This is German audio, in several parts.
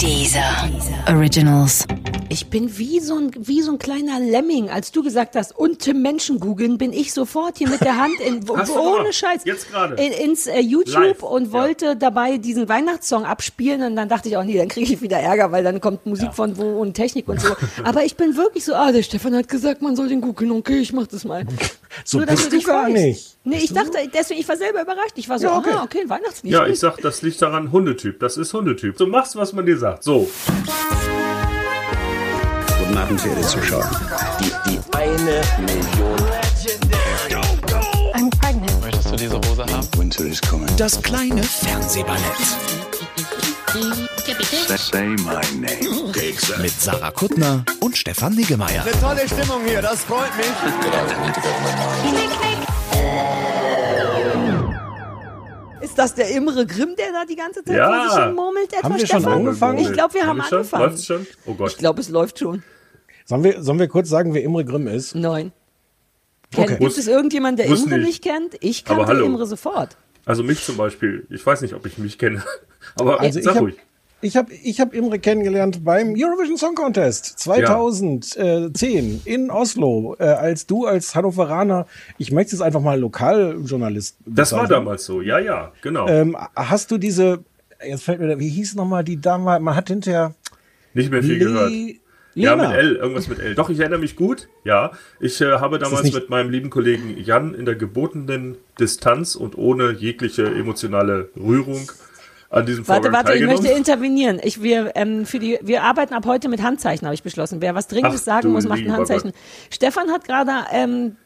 Dieser Originals. Ich bin wie so, ein, wie so ein kleiner Lemming. Als du gesagt hast, und Tim Menschen googeln, bin ich sofort hier mit der Hand in, wo, ohne. Scheiß Jetzt gerade. in, ins äh, YouTube Live. und Ja. wollte dabei diesen Weihnachtssong abspielen und dann dachte ich auch, nee, dann kriege ich wieder Ärger, weil dann kommt Musik von wo und Technik und so. Aber ich bin wirklich so, ah, der Stefan hat gesagt, man soll den googeln, okay, ich mach das mal. So Nur, dass bist du gar freust. nicht. Nee, ich dachte, deswegen, ich war selber überrascht. Ich war so, Ja, okay. aha, okay, ein Weihnachtslied. Ja, ich sag, das liegt daran, Hundetyp. Das ist Hundetyp. Du machst, was man dir sagt. So. Guten Abend, verehrte Zuschauer. Die, die eine Million. I'm pregnant. Möchtest du diese Hose haben? Winter is coming. Das kleine Fernsehballett Say my name. mit Sarah Kuttner und Stefan Niggemeier. Tolle Stimmung hier, das freut mich. Ist das der Imre Grimm, der da die ganze Zeit Ja. vor sich hin murmelt? Etwa, Haben wir schon Stefan? angefangen? Ich glaube, wir haben schon? angefangen. Läuft's schon? Oh Gott. Ich glaube, es läuft schon. Sollen wir, sollen wir kurz sagen, wer Imre Grimm ist? Kennt, Okay. Gibt es irgendjemand, der Imre nicht. nicht kennt? Ich kannte. Imre sofort. Also mich zum Beispiel. Ich weiß nicht, ob ich mich kenne. Aber Also ich sag habe ruhig. ich hab, ich hab Imre kennengelernt beim Eurovision Song Contest 2010 in Oslo, äh, als du als Hannoveraner, ich möchte es einfach mal Lokaljournalist Das war damals so. Ja, ja, genau. Ähm, hast du diese, jetzt fällt mir, da- wie hieß nochmal die Dame, man hat hinterher nicht mehr viel gehört. Le Ja, Lena. mit L, irgendwas mit L. Doch, ich erinnere mich gut. Ja, ich äh, habe damals mit meinem lieben Kollegen Jan in der gebotenen Distanz und ohne jegliche emotionale Rührung an diesem Warte, Vorgang warte, ich teilgenommen. möchte intervenieren. Ich, wir, ähm, für die, wir arbeiten ab heute mit Handzeichen, habe ich beschlossen. Wer was Dringendes Ach, sagen muss, macht ein Handzeichen. Stefan hat gerade, ähm,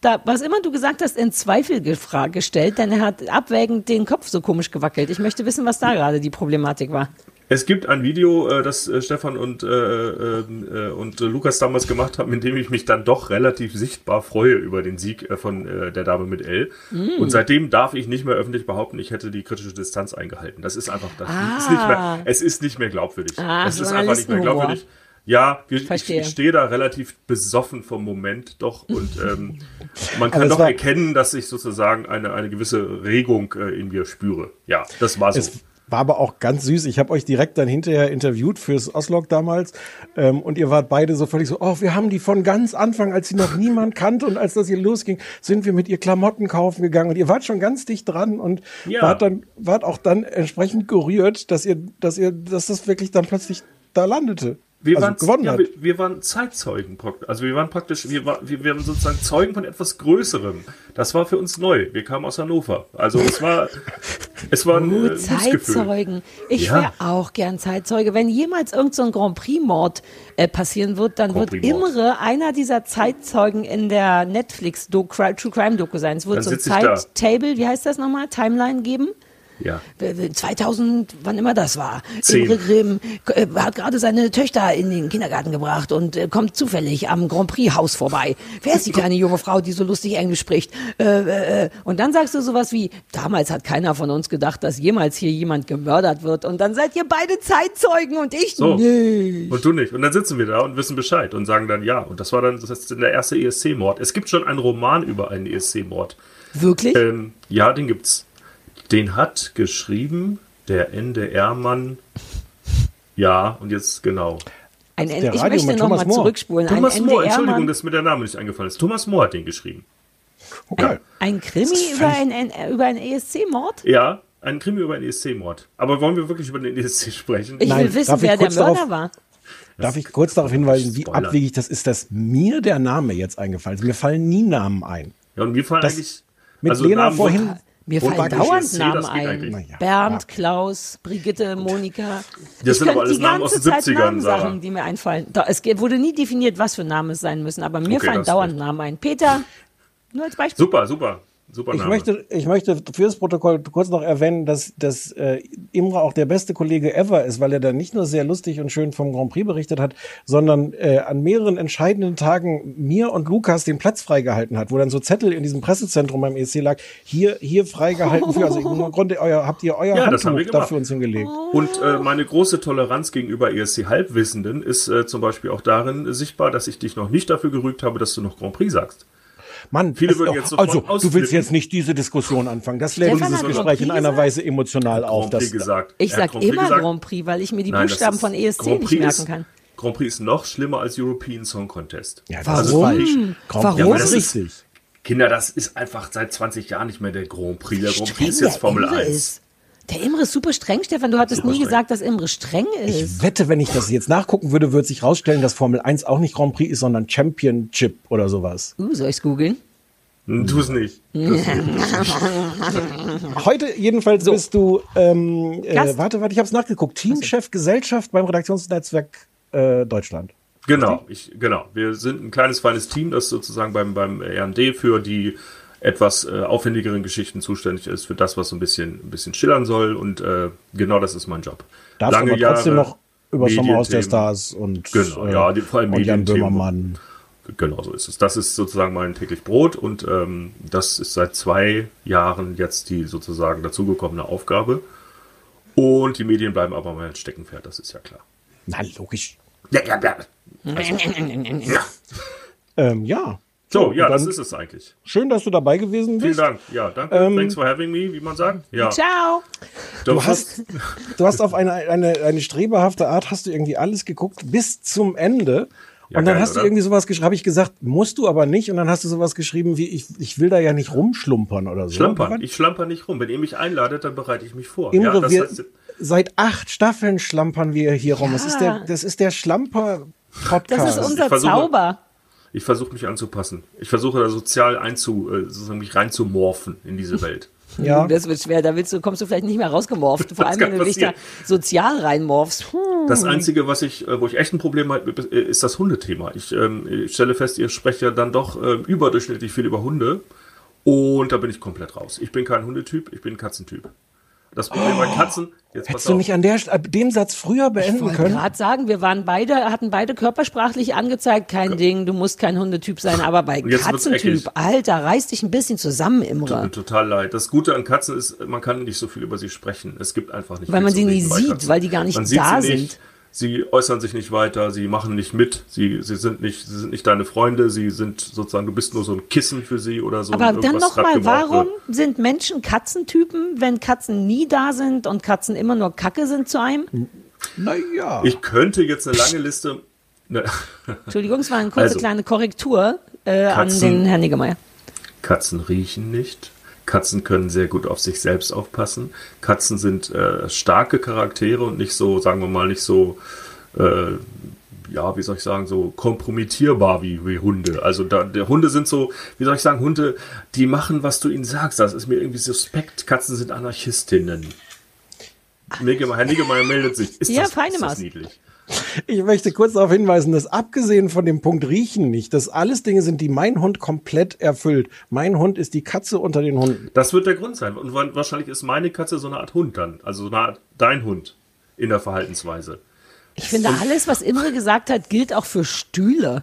da, was immer du gesagt hast, in Zweifel gestellt, denn er hat abwägend den Kopf so komisch gewackelt. Ich möchte wissen, was da gerade die Problematik war. Es gibt ein Video, äh, das äh, Stefan und, äh, äh, äh, und Lukas damals gemacht haben, in dem ich mich dann doch relativ sichtbar freue über den Sieg von äh, der Dame mit L. Mm. Und seitdem darf ich nicht mehr öffentlich behaupten, ich hätte die kritische Distanz eingehalten. Das ist einfach, das Ah. ist nicht mehr, es ist nicht mehr glaubwürdig. Ah, es ist einfach nicht mehr glaubwürdig. Ja, wir, ich, ich stehe da relativ besoffen vom Moment doch und ähm, man kann doch erkennen, dass ich sozusagen eine, eine gewisse Regung äh, in mir spüre. Ja, das war so. Es war aber auch ganz süß. Ich habe euch direkt dann hinterher interviewt fürs Oslog damals. Ähm, und ihr wart beide so völlig so, oh, wir haben die von ganz Anfang, als sie noch niemand kannte und als das hier losging, sind wir mit ihr Klamotten kaufen gegangen. Und ihr wart schon ganz dicht dran und Ja. wart dann, wart auch dann entsprechend gerührt, dass ihr, dass ihr, dass das wirklich dann plötzlich da landete. Wir, also waren, gewonnen ja, hat. wir, wir waren Zeitzeugen. Also wir waren praktisch, wir, war, wir, wir waren sozusagen Zeugen von etwas Größerem. Das war für uns neu. Wir kamen aus Hannover. Also es war, es war ein äh, Glücksgefühl. Zeitzeugen. Ich Ja. wäre auch gern Zeitzeuge. Wenn jemals irgend so ein Grand Prix-Mord äh, passieren wird, dann Grand wird. Imre einer dieser Zeitzeugen in der Netflix True Crime Doku sein. Es wird Dann so ein. Zeittable, wie heißt das nochmal? Timeline geben. Ja. 2000, wann immer das war. Imre Grimm äh, hat gerade seine Töchter in den Kindergarten gebracht und äh, kommt zufällig am Grand Prix Haus vorbei. Wer ist die kleine junge Frau, die so lustig Englisch spricht? Äh, äh, äh. Und dann sagst du sowas wie, damals hat keiner von uns gedacht, dass jemals hier jemand gemördert wird. Und dann seid ihr beide Zeitzeugen und ich So. nicht. Und du nicht. Und dann sitzen wir da und wissen Bescheid und sagen dann ja. Und das war dann das ist der erste ESC-Mord. Es gibt schon einen Roman über einen ESC-Mord. Wirklich? Ähm, ja, den gibt's. Den hat geschrieben der NDR-Mann. Ja, und jetzt genau. Ein, der ich Radio möchte nochmal zurückspulen. Thomas ein Moore, Entschuldigung, dass mir der Name nicht eingefallen ist. Thomas Moore hat den geschrieben. Okay. ein Krimi Das ist über einen, über einen ESC-Mord? Ja, ein Krimi über einen ESC-Mord. Aber wollen wir wirklich über den ESC sprechen? Ich Nein, will wissen, darf wer der Mörder darauf- war. Darf ich kurz darauf hinweisen, wie Spoilern. abwegig das ist, dass mir der Name jetzt eingefallen ist? Mir fallen nie Namen ein. Ja, und mir fallen Das- eigentlich. Mit also Lena Namen vorhin. Mir Wo fallen dauernd? Namen ein. eigentlich. Na ja, Bernd, ja. Klaus, Brigitte, Monika. Das sind aber könnte alles die Namen aus ganze den Zeit 70ern, Namensachen, Sarah. die mir einfallen. Es wurde nie definiert, was für Namen es sein müssen, aber mir Okay, fallen dauernd. Namen ein. Peter, nur als Beispiel. Super, super. Super Ich Name. möchte, ich möchte fürs Protokoll kurz noch erwähnen, dass, dass äh, Imra auch der beste Kollege ever ist, weil er dann nicht nur sehr lustig und schön vom Grand Prix berichtet hat, sondern äh, an mehreren entscheidenden Tagen mir und Lukas den Platz freigehalten hat, wo dann so Zettel in diesem Pressezentrum beim ESC lag, hier, hier freigehalten für, also im Grunde euer, habt ihr euer Ja, Handtuch da gemacht. für uns hingelegt. Und äh, meine große Toleranz gegenüber ESC-Halbwissenden ist äh, zum Beispiel auch darin sichtbar, dass ich dich noch nicht dafür gerügt habe, dass du noch Grand Prix sagst. Mann, Viele würden jetzt also du willst jetzt nicht diese Diskussion anfangen. Das lädt dieses Gespräch in einer Weise emotional auf. Grand Prix Das, gesagt. Ich hat sag Grand Prix immer gesagt. Grand Prix, weil ich mir die Buchstaben ist- von ESC nicht merken ist, kann. Grand Prix ist noch schlimmer als European Song Contest. ja, das Warum? ist falsch. Grand Warum? Ja, ist das ist- richtig. Kinder, das ist einfach seit 20 Jahren nicht mehr der Grand Prix. Der Grand Prix ist jetzt Formel Imre 1. Ist. Der Imre ist super streng, Stefan. Du hattest Super nie streng. gesagt, dass Imre streng ist. Ich wette, wenn ich das jetzt nachgucken würde, würde sich rausstellen, dass Formel 1 auch nicht Grand Prix ist, sondern Championship oder sowas. Uh, soll ich's googeln? Hm, Tu es nicht. Heute jedenfalls bist du, ähm, äh, warte, warte, ich habe es nachgeguckt, Teamchef Gesellschaft beim Redaktionsnetzwerk äh, Deutschland. Genau, ich, genau. Wir sind ein kleines, feines Team, das sozusagen beim, beim RD für die etwas äh, aufwendigeren Geschichten zuständig ist, für das, was so ein bisschen, ein bisschen schillern soll. Und äh, genau das ist mein Job. Darfst aber trotzdem noch über Sommerhaus der Medienthemen. Stars und, Genau, äh, ja, die, vor allem und Jan. Böhmermann. Genau so ist es. Das ist sozusagen mein täglich Brot und ähm, das ist seit zwei Jahren jetzt die sozusagen dazugekommene Aufgabe. Und die Medien bleiben aber mein Steckenpferd, das ist ja klar. Na, logisch. Ja, ja, ja. Ähm, ja. So, ja, das dann- ist es eigentlich. Schön, dass du dabei gewesen Vielen bist. Dank. Ja, danke. Ähm, Thanks for having me, wie man sagt. Ja. Ciao. Du hast, du hast auf eine, eine, eine strebehafte Art, hast du irgendwie alles geguckt bis zum Ende. Ja, und dann geil, hast du oder? irgendwie sowas geschrieben, habe ich gesagt, musst du aber nicht. Und dann hast du sowas geschrieben wie, ich, ich will da ja nicht rumschlumpern oder so. Schlampern. Ich schlamper nicht rum. Wenn ihr mich einladet, dann bereite ich mich vor. Imre, ja, das wir, heißt, seit acht Staffeln schlampern wir hier rum. Das ist der, das ist der Das Schlamper-Podcast. ist unser versuche- Zauber. Ich versuche mich anzupassen. Ich versuche da sozial einzu, äh, sozusagen mich reinzumorphen in diese Welt. ja. Das wird schwer. Da willst du, kommst du vielleicht nicht mehr rausgemorft. Vor allem, wenn du dich da sozial reinmorfst. Hm. Das Einzige, was ich, äh, wo ich echt ein Problem habe, äh, ist das Hundethema. Ich, ähm, ich stelle fest, ihr sprecht ja dann doch ähm, überdurchschnittlich viel über Hunde. Und da bin ich komplett raus. Ich bin kein Hundetyp, ich bin ein Katzentyp. Das Problem bei Katzen, jetzt Hättest du nicht an der, ab dem Satz früher Ich beenden wollte können? gerade sagen, wir waren beide, hatten beide körpersprachlich angezeigt, kein Ding, du musst kein Hundetyp sein, aber bei Katzentyp. Alter, reiß dich ein bisschen zusammen, Tut mir Imre. total leid. Das Gute an Katzen ist, man kann nicht so viel über sie sprechen. Es gibt einfach nicht Weil viel man sie nie sieht, Katzen. weil die gar nicht man da sie sind. Nicht, sie äußern sich nicht weiter, sie machen nicht mit, sie, sie sind nicht, sie sind nicht deine Freunde, sie sind sozusagen, du bist nur so ein Kissen für sie oder so. Aber dann nochmal, warum wird. sind Menschen Katzentypen, wenn Katzen nie da sind und Katzen immer nur Kacke sind zu einem? Naja. Ich könnte jetzt eine lange Liste. Ne, Entschuldigung, es war eine kurze Also, kleine Korrektur äh, an Katzen- den Herrn Niggemeier. Katzen riechen nicht. Katzen können sehr gut auf sich selbst aufpassen. Katzen sind äh, starke Charaktere und nicht so, sagen wir mal, nicht so, äh, ja, wie soll ich sagen, so kompromittierbar wie, wie Hunde. Also da, der Hunde sind so, wie soll ich sagen, Hunde, die machen, was du ihnen sagst. Das ist mir irgendwie suspekt. Katzen sind Anarchistinnen. Niggemeier, Herr Niggemeier meldet sich. Ist Ja, das, feine ist das niedlich? Ich möchte kurz darauf hinweisen, dass abgesehen von dem Punkt Riechen nicht, dass alles Dinge sind, die mein Hund komplett erfüllt. Mein Hund ist die Katze unter den Hunden. Das wird der Grund sein. Und wa- wahrscheinlich ist meine Katze so eine Art Hund dann. Also so eine Art dein Hund in der Verhaltensweise. Ich finde, alles, was Imre gesagt hat, gilt auch für Stühle.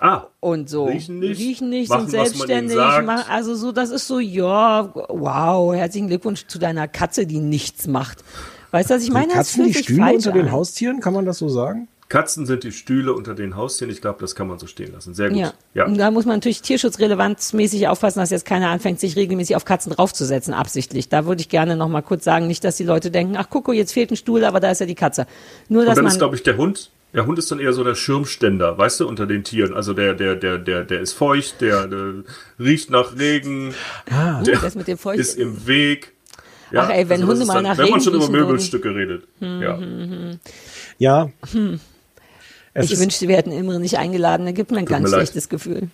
Ah, und so. Riechen nicht, Riechen nicht, machen, sind was man ihnen selbstständig. sagt. Machen, also so, das ist so, ja, wow, herzlichen Glückwunsch zu deiner Katze, die nichts macht. Weißt du, was ich meine? Katzen die Stühle unter den an. Haustieren, kann man das so sagen? Katzen sind die Stühle unter den Haustieren. Ich glaube, das kann man so stehen lassen. Sehr gut. Ja. Ja. Und da muss man natürlich tierschutzrelevanzmäßig aufpassen, dass jetzt keiner anfängt, sich regelmäßig auf Katzen draufzusetzen, absichtlich. Da würde ich gerne noch mal kurz sagen, nicht, dass die Leute denken, ach guck, jetzt fehlt ein Stuhl, aber da ist ja die Katze. Nur, Und dass dann man, ist, glaube ich, der Hund. Der Hund ist dann eher so der Schirmständer, weißt du, unter den Tieren. Also der, der, der, der, der ist feucht, der, der riecht nach Regen, Uh, der das mit dem Feucht. ist im Weg. Ja, Ach, ey, wenn das Hunde mal dann, nach Wenn man schon über riechen würden. Möbelstücke redet. Hm, Ja. Ja. Es ich wünschte, wir hätten Imre nicht eingeladen. Da gibt mir ein mir ganz leid. schlechtes Gefühl.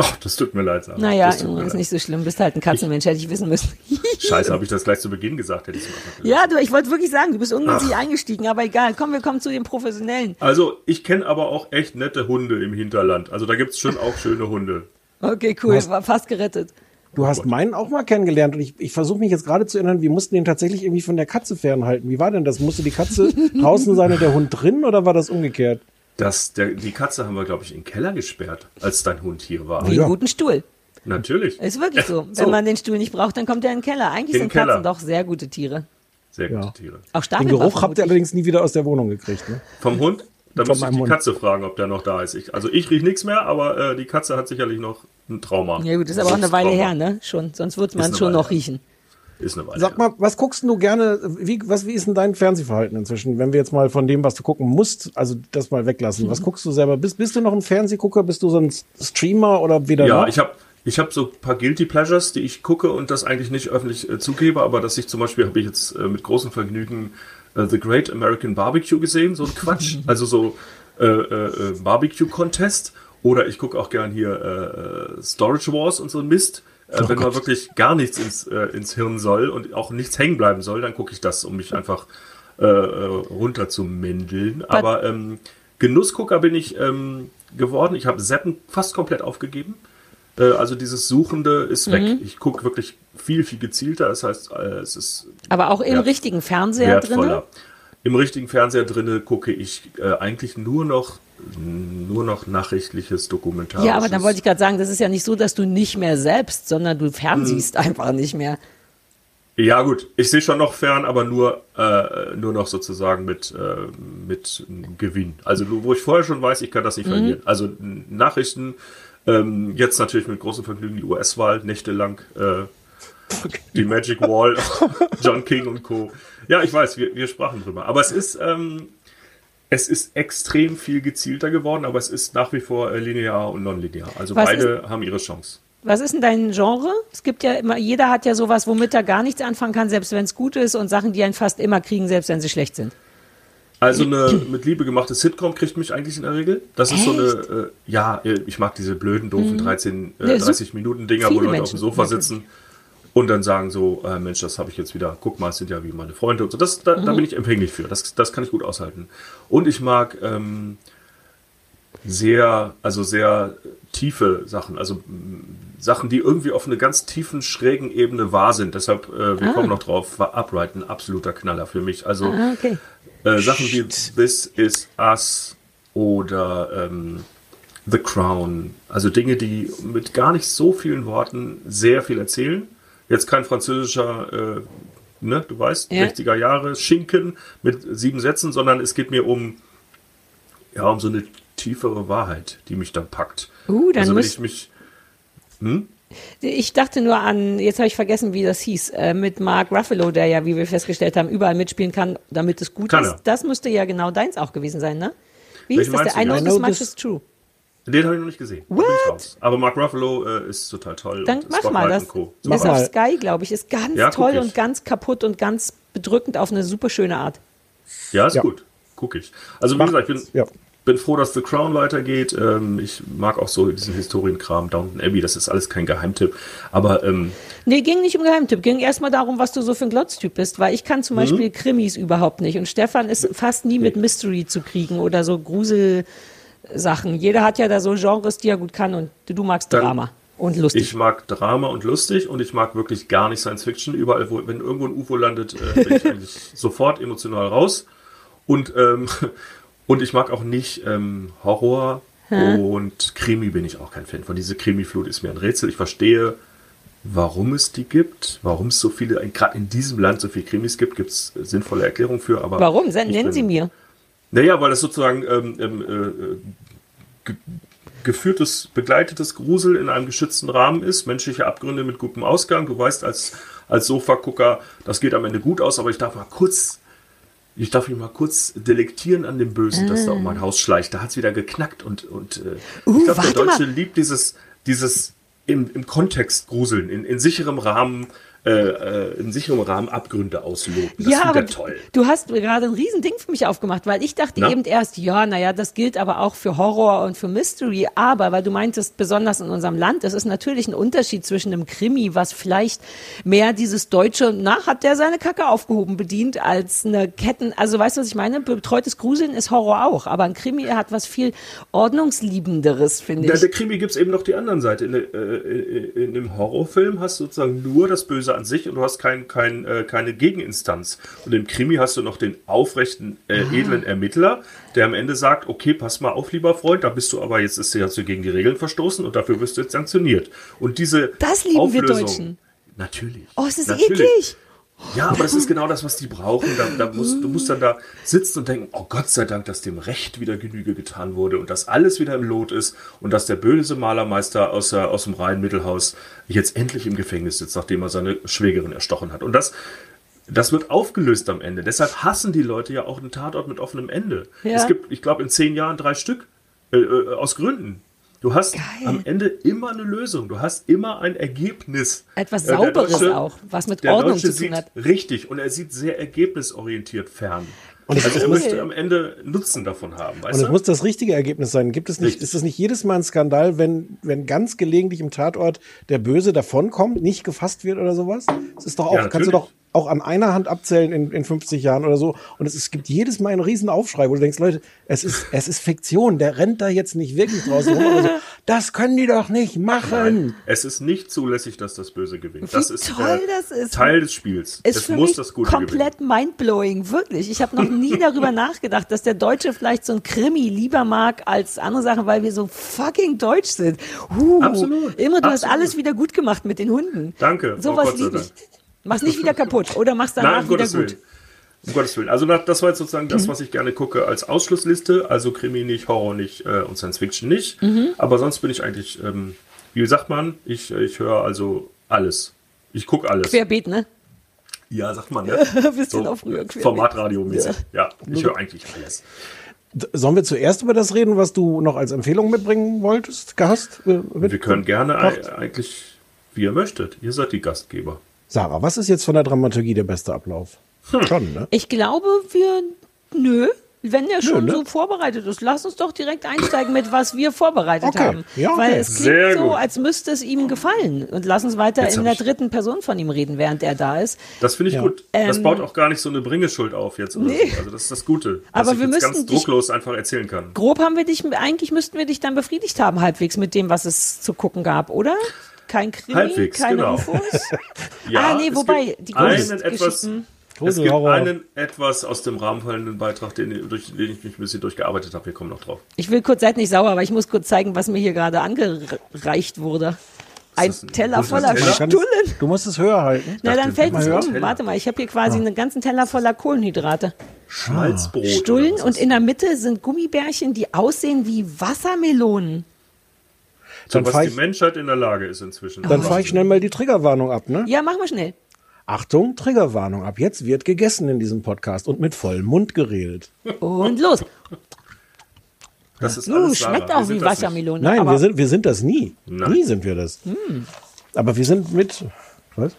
Ach, das tut mir leid, Sarah. Naja, mir Imre ist leid. nicht so schlimm. Bist halt ein Katzenmensch, hätte ich wissen müssen. Scheiße, habe ich das gleich zu Beginn gesagt, hätte ich gesagt. ja, du, ich wollte wirklich sagen, du bist ungünstig eingestiegen, aber egal. Komm, wir kommen zu den Professionellen. Also, ich kenne aber auch echt nette Hunde im Hinterland. Also, da gibt es schon auch schöne Hunde. Okay, cool, hast- war fast gerettet. Du hast meinen auch mal kennengelernt und ich, ich versuche mich jetzt gerade zu erinnern, wir mussten den tatsächlich irgendwie von der Katze fernhalten. Wie war denn das? Musste die Katze draußen sein und der Hund drin oder war das umgekehrt? Das, der, die Katze haben wir, glaube ich, in den Keller gesperrt, als dein Hund hier war. Wie ja. einen guten Stuhl. Natürlich. Ist wirklich so. So. Wenn man den Stuhl nicht braucht, dann kommt er in den Keller. Eigentlich In sind den Keller. Katzen doch sehr gute Tiere. Sehr gute Ja. Tiere. Auch Den Geruch habt ihr allerdings nie wieder aus der Wohnung gekriegt. Ne? Vom Hund? Da muss ich die Mund. Katze fragen, ob der noch da ist. Ich, also ich riech nichts mehr, aber äh, die Katze hat sicherlich noch ein Trauma. Ja gut, das ist aber auch eine Weile her, ne? Schon, sonst wird man eine schon Weile noch riechen. Ist eine Weile. Sag her. mal, was guckst du gerne, wie, was, wie ist denn dein Fernsehverhalten inzwischen, wenn wir jetzt mal von dem, was du gucken musst, also das mal weglassen. Was guckst du selber? Bist, bist du noch ein Fernsehgucker? Bist du so ein Streamer oder weder Ja, noch? ich habe ich hab so ein paar Guilty Pleasures, die ich gucke und das eigentlich nicht öffentlich äh, zugebe, aber dass ich zum Beispiel, habe ich jetzt äh, mit großem Vergnügen äh, The Great American Barbecue gesehen, so ein Quatsch, also so äh, äh, äh, Barbecue-Contest oder ich gucke auch gern hier äh, Storage Wars und so ein Mist. Äh, wenn mal wirklich gar nichts ins, ins Hirn soll und auch nichts hängen bleiben soll, dann gucke ich das, um mich einfach runter zu mändeln. Aber ähm, Genussgucker bin ich ähm, geworden. Ich habe Seppen fast komplett aufgegeben. Äh, also dieses Suchende ist weg. Mhm. Ich gucke wirklich viel, viel gezielter. Das heißt, äh, es ist Aber auch im Wert- richtigen Fernseher drin. Im richtigen Fernseher drinne gucke ich äh, eigentlich nur noch nur noch nachrichtliches Dokumentarisches. Ja, aber dann wollte ich gerade sagen, das ist ja nicht so, dass du nicht mehr selbst, sondern du fernsiehst Hm. einfach nicht mehr. Ja, gut, ich sehe schon noch fern, aber nur, äh, nur noch sozusagen mit, äh, mit Gewinn. Also, wo ich vorher schon weiß, ich kann das nicht verlieren. Also, Nachrichten, ähm, jetzt natürlich mit großem Vergnügen die US-Wahl, nächtelang, äh, die Magic Wall, John King und Co. Ja, ich weiß, wir, wir sprachen drüber. Aber es ist, ähm, es ist extrem viel gezielter geworden, aber es ist nach wie vor äh, linear und nonlinear. Also, Was beide haben ihre Chance. Was ist denn dein Genre? Es gibt ja immer, jeder hat ja sowas, womit er gar nichts anfangen kann, selbst wenn es gut ist und Sachen, die einen fast immer kriegen, selbst wenn sie schlecht sind. Also eine mit Liebe gemachte Sitcom kriegt mich eigentlich in der Regel. Das ist so eine, äh, ja, äh, ich mag diese blöden, doofen 13, äh, Mhm. Ja, so 30 Minuten Dinger, wo viele Leute auf Menschen, dem Sofa sitzen und dann sagen so, äh, Mensch, das habe ich jetzt wieder, guck mal, es sind ja wie meine Freunde und so. Das, da, Mhm. da bin ich empfänglich für. Das, das kann ich gut aushalten. Und ich mag ähm, sehr, also sehr tiefe Sachen, also Sachen, die irgendwie auf einer ganz tiefen, schrägen Ebene wahr sind. Deshalb, äh, wir kommen noch drauf, war Upright ein absoluter Knaller für mich. Also Ah, okay. Äh, Sachen wie This Is Us oder ähm, The Crown. Also Dinge, die mit gar nicht so vielen Worten sehr viel erzählen. Jetzt kein französischer, äh, ne, du weißt, Ja. 60er Jahre Schinken mit sieben Sätzen, sondern es geht mir um, ja, um so eine tiefere Wahrheit, die mich dann packt. Uh, dann also wenn ich mich, Ich dachte nur an, jetzt habe ich vergessen, wie das hieß, äh, mit Mark Ruffalo, der ja, wie wir festgestellt haben, überall mitspielen kann, damit es gut Kann ist. er. Das müsste ja genau deins auch gewesen sein, ne? Wie Welchen hieß das? Der I du? know this much is true. den habe ich noch nicht gesehen. Raus. Aber Mark Ruffalo äh, ist total toll. Dann und mach Spotlight mal das. mal. auf Sky, glaube ich. Ist ganz Ja, toll und ganz kaputt und ganz bedrückend auf eine super schöne Art. Ja, ist Ja. gut. Guck ich. Also wie Mach- gesagt, ich bin, ja. Bin froh, dass The Crown weitergeht. Ähm, ich mag auch so diesen Historienkram, Downton Abbey, das ist alles kein Geheimtipp. Aber ähm, Nee, ging nicht um Geheimtipp. Ging erstmal darum, was du so für ein Glotztyp bist, weil ich kann zum Beispiel Krimis überhaupt nicht. Und Stefan ist fast nie mit Mystery zu kriegen oder so Gruselsachen. Jeder hat ja da so Genres, die er gut kann und du magst Dann- Drama und lustig. ich mag Drama und lustig und ich mag wirklich gar nicht Science Fiction. Überall, wo, wenn irgendwo ein UFO landet, äh, bin ich eigentlich sofort emotional raus. Und, ähm, und ich mag auch nicht ähm, Horror und Krimi bin ich auch kein Fan von. Diese Krimi-Flut ist mir ein Rätsel. Ich verstehe, warum es die gibt, warum es so viele, gerade in diesem Land so viele Krimis gibt, gibt es sinnvolle Erklärungen für. Aber Warum? Nennen bin- Sie mir. Naja, weil das sozusagen ähm, ähm, äh, ge geführtes, begleitetes Grusel in einem geschützten Rahmen ist, menschliche Abgründe mit gutem Ausgang. Du weißt als, als Sofagucker, das geht am Ende gut aus, aber ich darf mal kurz, ich darf mich mal kurz delektieren an dem Bösen, das da um mein Haus schleicht. Da hat's wieder geknackt und, und äh, Uh, ich glaube, der Deutsche mal. liebt dieses, dieses im, im Kontext gruseln, in, in sicherem Rahmen, äh, äh, in sicherem Rahmen Abgründe ausloten. Das ja, aber er toll. du hast gerade ein Riesending für mich aufgemacht, weil ich dachte Na? eben erst, ja, naja, das gilt aber auch für Horror und für Mystery, aber weil du meintest, besonders in unserem Land, es ist natürlich ein Unterschied zwischen einem Krimi, was vielleicht mehr dieses deutsche, na, hat der seine Kacke aufgehoben bedient, als eine Ketten, also weißt du, was ich meine? Betreutes Gruseln ist Horror auch, aber ein Krimi hat was viel ordnungsliebenderes, finde Ja, ich. der Krimi gibt es eben noch die anderen Seite. In, äh, in, in dem Horrorfilm hast du sozusagen nur das Böse an sich und du hast kein, kein, äh, keine Gegeninstanz. Und im Krimi hast du noch den aufrechten, äh, Ah. edlen Ermittler, der am Ende sagt, okay, pass mal auf, lieber Freund, da bist du aber jetzt ist, hast du gegen die Regeln verstoßen und dafür wirst du jetzt sanktioniert. Und diese Das lieben wir Auflösung, Deutschen. Natürlich. Oh, es ist natürlich. eklig. Ja, aber das ist genau das, was die brauchen. Da, da musst, du musst dann da sitzen und denken, oh Gott sei Dank, dass dem Recht wieder Genüge getan wurde und dass alles wieder im Lot ist und dass der böse Malermeister aus, der, aus dem Rhein-Mittelhaus jetzt endlich im Gefängnis sitzt, nachdem er seine Schwägerin erstochen hat. Und das, das wird aufgelöst am Ende. Deshalb hassen die Leute ja auch einen Tatort mit offenem Ende. Ja. Es gibt, ich glaube, in zehn Jahren drei Stück. Äh, äh, aus Gründen. Du hast Geil. am Ende immer eine Lösung. Du hast immer ein Ergebnis. Etwas Äh, Sauberes auch, was mit der Ordnung Deutsche zu tun sieht hat. richtig und er sieht sehr ergebnisorientiert fern. Und also er muss- müsste am Ende Nutzen davon haben, Und es du? muss das richtige Ergebnis sein. Gibt es nicht, Richtig. ist es nicht jedes Mal ein Skandal, wenn, wenn ganz gelegentlich im Tatort der Böse davonkommt, nicht gefasst wird oder sowas? Das ist doch auch, Ja, kannst du doch auch an einer Hand abzählen in, in 50 Jahren oder so. Und es, es gibt jedes Mal einen riesen Aufschrei, wo du denkst, Leute, es ist, es ist Fiktion, der rennt da jetzt nicht wirklich draußen rum. Oder so. Das können die doch nicht machen. Nein, es ist nicht zulässig, dass das Böse gewinnt. Wie das ist toll das ist. Teil des Spiels. Ist es für muss mich das Gute komplett gewinnen. mindblowing, wirklich. Ich habe noch nie darüber nachgedacht, dass der Deutsche vielleicht so ein Krimi lieber mag als andere Sachen, weil wir so fucking deutsch sind. Huh, Absolut, Immer, du hast absolut. alles wieder gut gemacht mit den Hunden. Danke, oh Sowas Gott sei liebe ich. Mach's nicht wieder kaputt oder mach's danach Nein, um wieder Gottes gut. Willen. Um Gottes Willen. Also das war jetzt sozusagen Mhm. das, was ich gerne gucke als Ausschlussliste. Also Krimi nicht, Horror nicht äh, und Science Fiction nicht. Mhm. Aber sonst bin ich eigentlich, ähm, wie sagt man, ich, äh, ich höre also alles. Ich gucke alles. Querbeet, ne? Ja, sagt man, ne? Bisschen auch früher querbeet. Formatradiomäßig. Ja, ich höre eigentlich alles. Sollen wir zuerst über das reden, was du noch als Empfehlung mitbringen wolltest, gehast? Äh, mit- Wir können gerne eigentlich, wie ihr möchtet. Ihr seid die Gastgeber. Sarah, was ist jetzt von der Dramaturgie der beste Ablauf? Hm. Schon, ne? Ich glaube, wir, nö, wenn der schon ne? so vorbereitet ist, lass uns doch direkt einsteigen mit, was wir vorbereitet Okay. haben. Ja, okay. Weil es klingt Sehr so, gut. als müsste es ihm gefallen. Und lass uns weiter Jetzt in der dritten Person von ihm reden, während er da ist. Das finde ich Ja. gut. Das Ähm, baut auch gar nicht so eine Bringeschuld auf jetzt. Oder Nee. so. Also das ist das Gute. Aber dass ich wir jetzt müssten ganz dich- drucklos einfach erzählen kann. Grob haben wir dich, eigentlich müssten wir dich dann befriedigt haben, halbwegs mit dem, was es zu gucken gab, oder? Kein Krimi, Halbwegs, keine genau. UFOs. Ja, ah, nee, es wobei, gibt die einen etwas, Geschichten. es gibt Horror. einen etwas aus dem Rahmen fallenden Beitrag, den, durch den ich mich ein bisschen durchgearbeitet habe. Wir kommen noch drauf. Ich will kurz, seid nicht sauer, aber ich muss kurz zeigen, was mir hier gerade angereicht wurde. Ein ein Teller voller Teller? Stullen. Du musst es höher halten. Na, dann fällt es um. Warte mal, ich habe hier quasi einen ganzen Teller voller Kohlenhydrate. Schmalzbrot. Stullen und in der Mitte sind Gummibärchen, die aussehen wie Wassermelonen. Das? so, Dann was die ich- Menschheit in der Lage ist inzwischen. Dann fahre ich schnell mal die Triggerwarnung ab, ne? Ja, mach mal schnell. Achtung, Triggerwarnung. Ab jetzt wird gegessen in diesem Podcast und mit vollem Mund geredet. Und los. Das ist Uh, alles Sarah. schmeckt auch wie. Wassermelone. Nein, aber wir sind, wir sind das nie. Nein. Nie sind wir das. Aber wir sind mit. Was?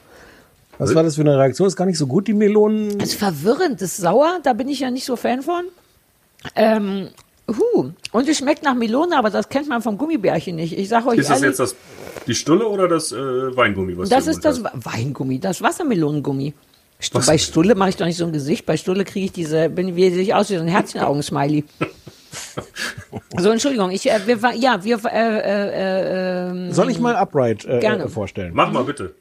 Was war das für eine Reaktion? Ist gar nicht so gut, die Melonen. Das ist verwirrend, das ist sauer, da bin ich ja nicht so Fan von. Ähm, huh. Und es schmeckt nach Melone, aber das kennt man vom Gummibärchen nicht. Ich sag euch Ist das ehrlich, jetzt das, die Stulle oder das äh, Weingummi? Was das ist das hast? Weingummi, das Wassermelonengummi. Stu bei Stulle mache ich doch nicht so ein Gesicht. Bei Stulle kriege ich diese, bin wie sehe ich aus wie so ein Herzchenaugen-Smiley. so, Entschuldigung, ich, äh, wir, ja, wir, äh, äh, äh, Soll ich mal Upright äh, Gerne. äh, vorstellen? Mach mal bitte.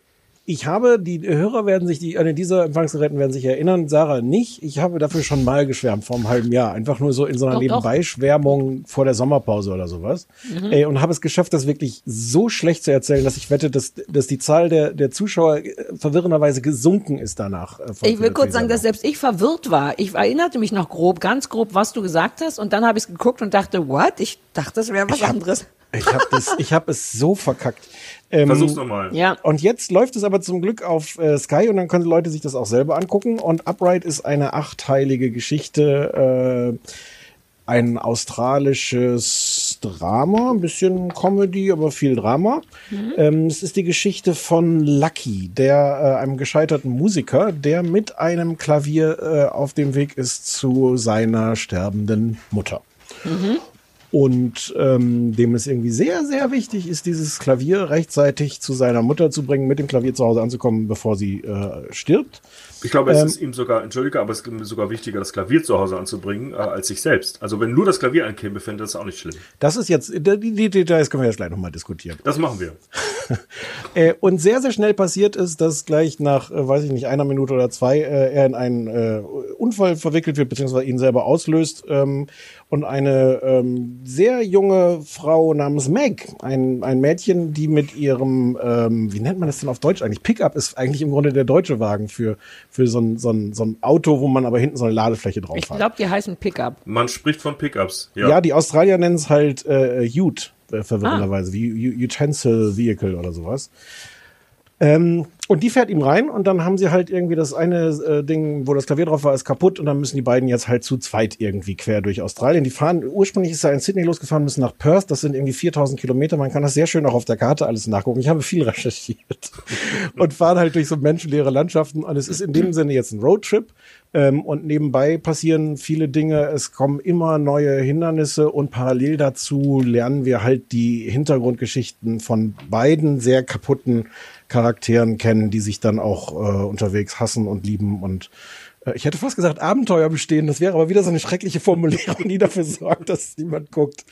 Ich habe, die Hörer werden sich, die an diese Empfangsgeräten werden sich erinnern, Sarah nicht. Ich habe dafür schon mal geschwärmt, vor einem halben Jahr. Einfach nur so in so einer. Nebenbeischwärmung vor der Sommerpause oder sowas. Mhm. Ey, und habe es geschafft, das wirklich so schlecht zu erzählen, dass ich wette, dass, dass die Zahl der, der Zuschauer äh, verwirrenderweise gesunken ist danach. äh, Ich will kurz sagen, dass selbst ich verwirrt war. Ich erinnerte mich noch grob, ganz grob, was du gesagt hast, und dann habe ich es geguckt und dachte, what? Ich dachte, das wäre was anderes. Ich habe das, ich habe es so verkackt. Ähm, Versuch's nochmal. Ja. Und jetzt läuft es aber zum Glück auf äh, Sky und dann können Leute sich das auch selber angucken. Und Upright ist eine achteilige Geschichte, äh, ein australisches Drama, ein bisschen Comedy, aber viel Drama. Ähm, es ist die Geschichte von Lucky, der äh, einem gescheiterten Musiker, der mit einem Klavier äh, auf dem Weg ist zu seiner sterbenden Mutter. Und ähm, dem es irgendwie sehr, sehr wichtig ist, dieses Klavier rechtzeitig zu seiner Mutter zu bringen, mit dem Klavier zu Hause anzukommen, bevor sie äh, stirbt. Ich glaube, es Ähm, ist ihm sogar, entschuldige, aber es ist ihm sogar wichtiger, das Klavier zu Hause anzubringen, äh, als sich selbst. Also wenn nur das Klavier ankäme, fände das auch nicht schlimm. Das ist jetzt, die, die Details können wir jetzt gleich nochmal diskutieren. Das machen wir. äh, und sehr, sehr schnell passiert ist, dass gleich nach, äh, weiß ich nicht, einer Minute oder zwei äh, er in einen äh, Unfall verwickelt wird, beziehungsweise ihn selber auslöst. Ähm, und eine ähm, sehr junge Frau namens Meg, ein, ein Mädchen, die mit ihrem, ähm, wie nennt man das denn auf Deutsch eigentlich? Pickup ist eigentlich im Grunde der deutsche Wagen für, für so, ein, so, ein, so ein Auto, wo man aber hinten so eine Ladefläche drauf Ich hat. glaube, die heißen Pickup. Man spricht von Pickups. Ja. Ja. die Australier nennen es halt äh, Ute, äh, verwirrenderweise, wie U- Utensil Vehicle oder sowas. Ähm, und die fährt ihm rein und dann haben sie halt irgendwie das eine äh, Ding, wo das Klavier drauf war, ist kaputt und dann müssen die beiden jetzt halt zu zweit irgendwie quer durch Australien. Die fahren, ursprünglich ist er in Sydney losgefahren, müssen nach Perth, das sind irgendwie 4000 Kilometer, man kann das sehr schön auch auf der Karte alles nachgucken. Ich habe viel recherchiert und fahren halt durch so menschenleere Landschaften und es ist in dem Sinne jetzt ein Roadtrip. Ähm, und nebenbei passieren viele Dinge, es kommen immer neue Hindernisse und parallel dazu lernen wir halt die Hintergrundgeschichten von beiden sehr kaputten Charakteren kennen, die sich dann auch äh, unterwegs hassen und lieben und äh, ich hätte fast gesagt Abenteuer bestehen, das wäre aber wieder so eine schreckliche Formulierung, die dafür sorgt, dass niemand guckt.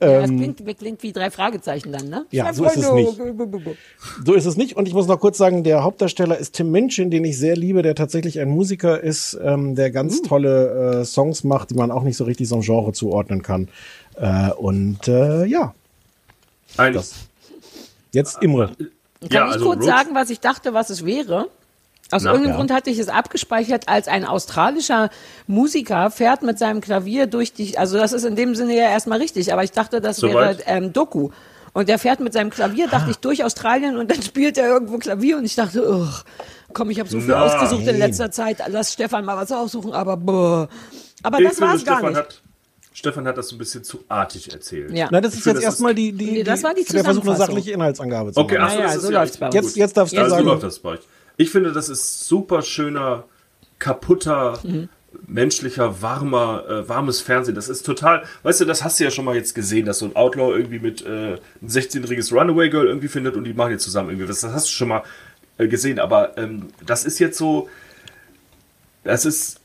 Ja, das Ähm, klingt, klingt wie drei Fragezeichen dann, ne? Ja, so ist es Freunde. So ist es nicht. Und ich muss noch kurz sagen, der Hauptdarsteller ist Tim Minchin, den ich sehr liebe, der tatsächlich ein Musiker ist, ähm, der ganz tolle äh, Songs macht, die man auch nicht so richtig so einem Genre zuordnen kann. Äh, und äh, ja, Ein, das. jetzt Imre. Kann Ja, ich also kurz Road- sagen, was ich dachte, was es wäre? Aus Na, irgendeinem ja. Grund hatte ich es abgespeichert, als ein australischer Musiker fährt mit seinem Klavier durch die, also das ist in dem Sinne ja erstmal richtig, aber ich dachte, das Soweit. wäre ähm, Doku. Und der fährt mit seinem Klavier, Ah. dachte ich, durch Australien und dann spielt er irgendwo Klavier und ich dachte, ugh, komm, ich habe so viel Nein. ausgesucht in letzter Zeit, lass Stefan mal was aussuchen, aber boah. Aber das ich finde, war's gar Stefan nicht. hat, Stefan hat das ein bisschen zu artig erzählt. Ja. Na, das ist jetzt erstmal die, die, Nee, das war die der Versuch, eine sachliche Inhaltsangabe zu Okay, machen. ach so, Naja, das ist so ja läuft's echt bei uns. Jetzt, jetzt darfst du Also so sagen, läuft das bei euch. Ich finde, das ist super schöner, kaputter, Mhm. menschlicher, warmer, äh, warmes Fernsehen. Das ist total, weißt du, das hast du ja schon mal jetzt gesehen, dass so ein Outlaw irgendwie mit äh, ein 16-jähriges Runaway Girl irgendwie findet und die machen jetzt zusammen irgendwie. Das, das hast du schon mal äh, gesehen. Aber ähm, das ist jetzt so, das ist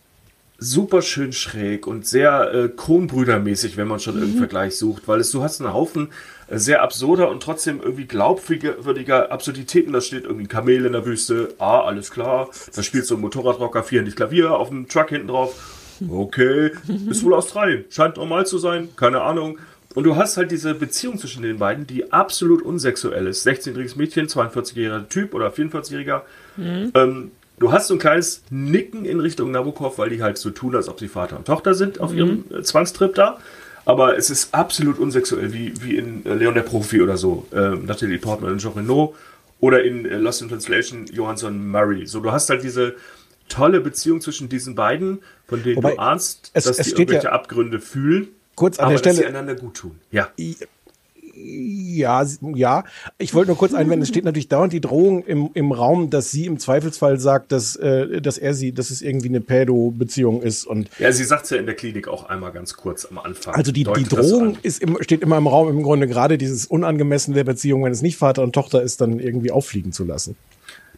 super schön schräg und sehr äh, Kronbrüdermäßig, wenn man schon irgendeinen Vergleich sucht, weil es, du hast einen Haufen äh, sehr absurder und trotzdem irgendwie glaubwürdiger Absurditäten. Da steht irgendwie ein Kamel in der Wüste, ah, alles klar. Da spielt so ein Motorradrocker vierhändig Klavier auf dem Truck hinten drauf. Okay, ist wohl Australien. Scheint normal zu sein, keine Ahnung. Und du hast halt diese Beziehung zwischen den beiden, die absolut unsexuell ist. 16-jähriges Mädchen, 42-jähriger Typ oder 44-jähriger. Ähm, du hast so ein kleines Nicken in Richtung Nabokov, weil die halt so tun, als ob sie Vater und Tochter sind auf ihrem äh, Zwangstrip da. Aber es ist absolut unsexuell, wie, wie in äh, Leon der Profi oder so. Ähm, Natalie Portman und Jean Reno. Oder in äh, Lost in Translation Johansson Murray. So, du hast halt diese tolle Beziehung zwischen diesen beiden, von denen Wobei, du ahnst, es- dass es die steht ja- irgendwelche Abgründe fühlen. Kurz an aber der dass sie Stelle- einander gut tun. Ja. Ja, ja. Ich wollte nur kurz einwenden, es steht natürlich dauernd die Drohung im, im Raum, dass sie im Zweifelsfall sagt, dass, äh, dass er sie, dass es irgendwie eine Pädo-Beziehung ist. Und Ja, sie sagt ja in der Klinik auch einmal ganz kurz am Anfang. also die, die Drohung ist im, steht immer im Raum, im Grunde gerade dieses Unangemessene der Beziehung, wenn es nicht Vater und Tochter ist, dann irgendwie auffliegen zu lassen.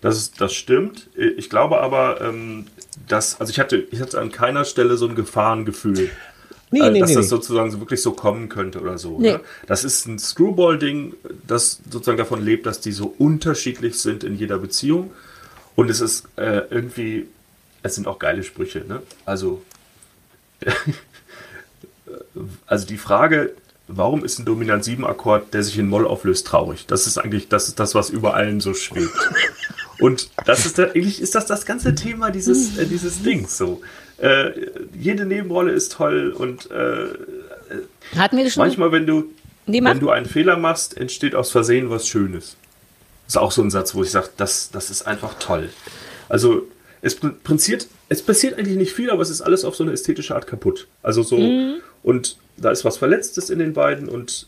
Das, ist, das stimmt. Ich glaube aber, ähm, dass, also ich hatte, ich hatte an keiner Stelle so ein Gefahrengefühl. Nee, äh, nee, dass nee, das sozusagen so wirklich so kommen könnte oder so. Ne? Das ist ein Screwball-Ding, das sozusagen davon lebt, dass die so unterschiedlich sind in jeder Beziehung. Und es ist äh, irgendwie, es sind auch geile Sprüche. Ne? Also, also die Frage, warum ist ein Dominant-7-Akkord, der sich in Moll auflöst, traurig? Das ist eigentlich, das ist das, was über allen so schwebt. Und das ist da, eigentlich ist das das ganze Thema dieses, äh, dieses Dings so. Äh, jede Nebenrolle ist toll und äh, Hatten wir das schon? manchmal, wenn du, Nee, wenn du einen Fehler machst, entsteht aus Versehen was Schönes. Das ist auch so ein Satz, wo ich sage, das, das ist einfach toll. Also es pr- passiert, es passiert eigentlich nicht viel, aber es ist alles auf so eine ästhetische Art kaputt. Also so, Mhm. und da ist was Verletztes in den beiden und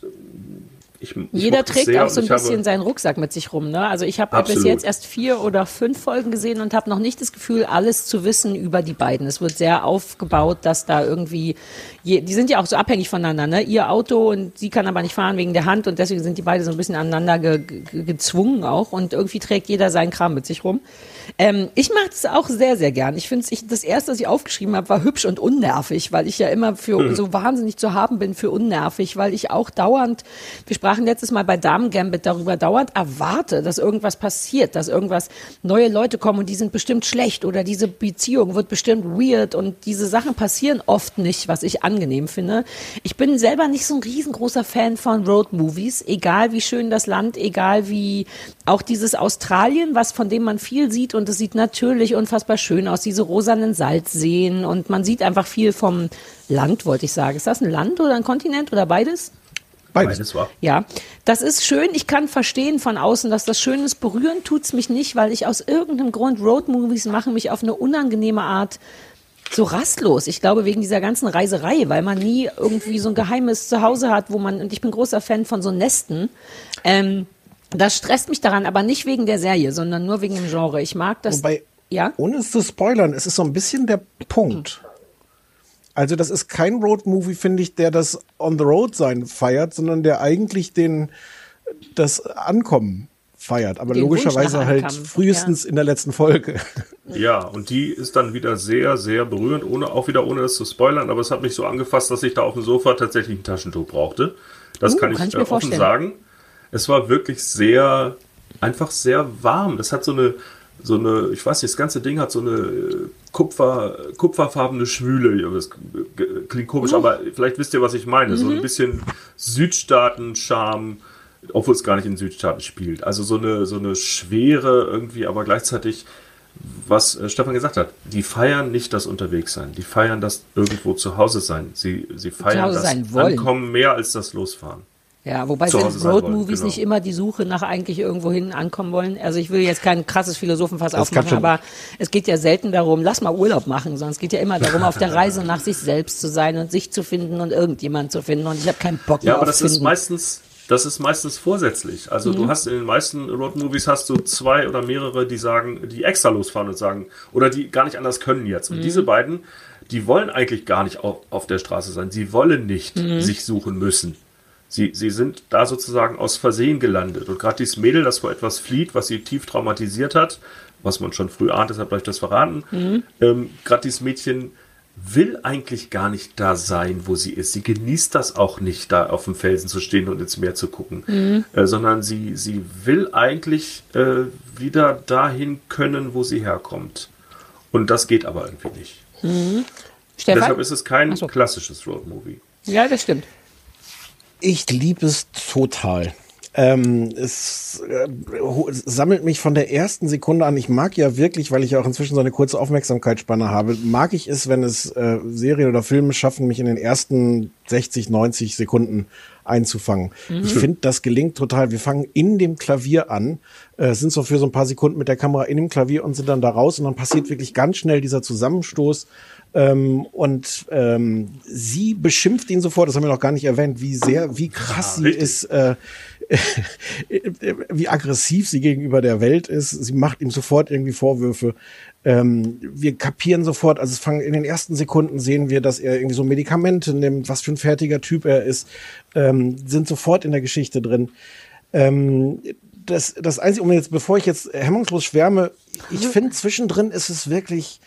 ich, ich Jeder trägt sehr auch so ein habe- bisschen seinen Rucksack mit sich rum. Ne? Also ich habe bis Absolut. jetzt erst vier oder fünf Folgen gesehen und habe noch nicht das Gefühl, alles zu wissen über die beiden. Es wird sehr aufgebaut, dass da irgendwie, je, die sind ja auch so abhängig voneinander. Ne? Ihr Auto und sie kann aber nicht fahren wegen der Hand und deswegen sind die beide so ein bisschen aneinander ge, ge, gezwungen auch und irgendwie trägt jeder seinen Kram mit sich rum. Ähm, ich mache das auch sehr, sehr gern. Ich finde das erste, was ich aufgeschrieben habe, war hübsch und unnervig, weil ich ja immer für so wahnsinnig zu haben bin für unnervig, weil ich auch dauernd, wir sprachen letztes Mal bei Damen Gambit darüber, dauernd erwarte, dass irgendwas passiert, dass irgendwas neue Leute kommen und die sind bestimmt schlecht oder diese Beziehung wird bestimmt weird und diese Sachen passieren oft nicht, was ich angenehm finde. Ich bin selber nicht so ein riesengroßer Fan von Road Movies, egal wie schön das Land, egal wie auch dieses Australien, was von dem man viel sieht und es sieht natürlich unfassbar schön aus, diese rosanen Salzseen und man sieht einfach viel vom Land, wollte ich sagen. Ist das ein Land oder ein Kontinent oder beides? Beides. Beides war. Ja, das ist schön. Ich kann verstehen von außen, dass das schön ist. Berühren tut's mich nicht, weil ich aus irgendeinem Grund Roadmovies machen mich auf eine unangenehme Art so rastlos. Ich glaube wegen dieser ganzen Reiserei, weil man nie irgendwie so ein geheimes Zuhause hat, wo man und ich bin großer Fan von so Nesten. Ähm, das stresst mich daran, aber nicht wegen der Serie, sondern nur wegen dem Genre. Ich mag das. Wobei, ja. ohne es zu spoilern, es ist so ein bisschen der Punkt. Also das ist kein Road-Movie, finde ich, der das On the Road sein feiert, sondern der eigentlich den das Ankommen feiert. Aber Den logischerweise halt frühestens in der letzten Folge. Ja, und die ist dann wieder sehr, sehr berührend, ohne, auch wieder ohne das zu spoilern, aber es hat mich so angefasst, dass ich da auf dem Sofa tatsächlich ein Taschentuch brauchte. Das Uh, kann ich, kann ich äh, mir offen vorstellen. sagen. Es war wirklich sehr, einfach sehr warm. Das hat so eine, so eine, ich weiß nicht, das ganze Ding hat so eine äh, Kupfer, kupferfarbene Schwüle. Das klingt komisch, aber vielleicht wisst ihr, was ich meine. So ein bisschen Südstaaten-Charme, obwohl es gar nicht in Südstaaten spielt. Also so eine, so eine Schwere irgendwie, aber gleichzeitig, was äh, Stefan gesagt hat, die feiern nicht das Unterwegssein. Die feiern das irgendwo zu Hause sein. Sie, sie feiern Hause das sein wollen. Ankommen mehr als das Losfahren. Ja, wobei sind Roadmovies genau. nicht immer die Suche nach eigentlich irgendwohin ankommen wollen. Also ich will jetzt kein krasses Philosophenfass Das aufmachen, aber es geht ja selten darum, lass mal Urlaub machen, sondern es geht ja immer darum, auf der Reise nach sich selbst zu sein und sich zu finden und irgendjemand zu finden. Und ich habe keinen Bock mehr Ja, aber auf das ist finden. meistens, das ist meistens vorsätzlich. Also Mhm. du hast in den meisten Roadmovies hast du zwei oder mehrere, die sagen, die extra losfahren und sagen, oder die gar nicht anders können jetzt. Und Mhm. diese beiden, die wollen eigentlich gar nicht auf, auf der Straße sein. Sie wollen nicht Mhm. sich suchen müssen. Sie, sie sind da sozusagen aus Versehen gelandet. Und gerade dieses Mädel, das vor etwas flieht, was sie tief traumatisiert hat, was man schon früh ahnt, deshalb habe ich das verraten, Mhm. ähm, gerade dieses Mädchen will eigentlich gar nicht da sein, wo sie ist. Sie genießt das auch nicht, da auf dem Felsen zu stehen und ins Meer zu gucken, äh, sondern sie, sie will eigentlich äh, wieder dahin können, wo sie herkommt. Und das geht aber irgendwie nicht. Stefan? Deshalb ist es kein so. klassisches Roadmovie. ja, das stimmt. Ich liebe es total. Ähm, es, äh, sammelt mich von der ersten Sekunde an. Ich mag ja wirklich, weil ich ja auch inzwischen so eine kurze Aufmerksamkeitsspanne habe, mag ich es, wenn es äh, Serien oder Filme schaffen, mich in den ersten 60, 90 Sekunden einzufangen. Ich finde, das gelingt total. Wir fangen in dem Klavier an, äh, sind so für so ein paar Sekunden mit der Kamera in dem Klavier und sind dann da raus und dann passiert wirklich ganz schnell dieser Zusammenstoß. Ähm, und ähm, sie beschimpft ihn sofort, das haben wir noch gar nicht erwähnt, wie sehr, wie krass sie richtig. ist, äh, wie aggressiv sie gegenüber der Welt ist. Sie macht ihm sofort irgendwie Vorwürfe. Ähm, wir kapieren sofort, also es fangen in den ersten Sekunden sehen wir, dass er irgendwie so Medikamente nimmt, was für ein fertiger Typ er ist, ähm, sind sofort in der Geschichte drin. Ähm, das, das Einzige, um jetzt, bevor ich jetzt hemmungslos schwärme, ich finde zwischendrin ist es wirklich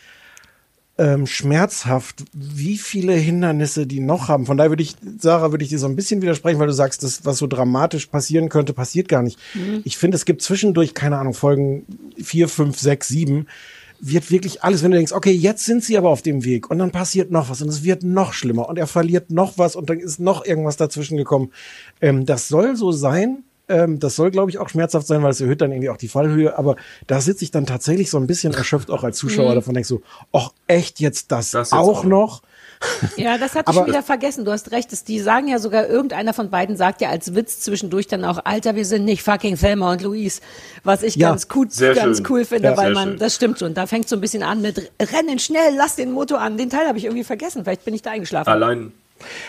ähm, schmerzhaft, wie viele Hindernisse die noch haben. Von daher würde ich, Sarah, würde ich dir so ein bisschen widersprechen, weil du sagst, das, was so dramatisch passieren könnte, passiert gar nicht. Ich finde, es gibt zwischendurch, keine Ahnung, Folgen vier, fünf, sechs, sieben, wird wirklich alles, wenn du denkst, okay, jetzt sind sie aber auf dem Weg und dann passiert noch was und es wird noch schlimmer und er verliert noch was und dann ist noch irgendwas dazwischen gekommen. Ähm, das soll so sein. Ähm, das soll, glaube ich, auch schmerzhaft sein, weil es erhöht dann irgendwie auch die Fallhöhe. Aber da sitze ich dann tatsächlich so ein bisschen erschöpft auch als Zuschauer davon, denkst so, ach echt jetzt das, Das jetzt auch auch noch? Ja, das hatte ich schon wieder vergessen. Du hast recht. Das, die sagen ja sogar, irgendeiner von beiden sagt ja als Witz zwischendurch dann auch, Alter, wir sind nicht fucking Thelma und Louise. Was ich Ja, ganz, gut, sehr ganz schön. cool finde, Ja, weil man, schön. das stimmt schon. Da fängt so ein bisschen an mit Rennen schnell, lass den Motor an. Den Teil habe ich irgendwie vergessen. Vielleicht bin ich da eingeschlafen. Allein,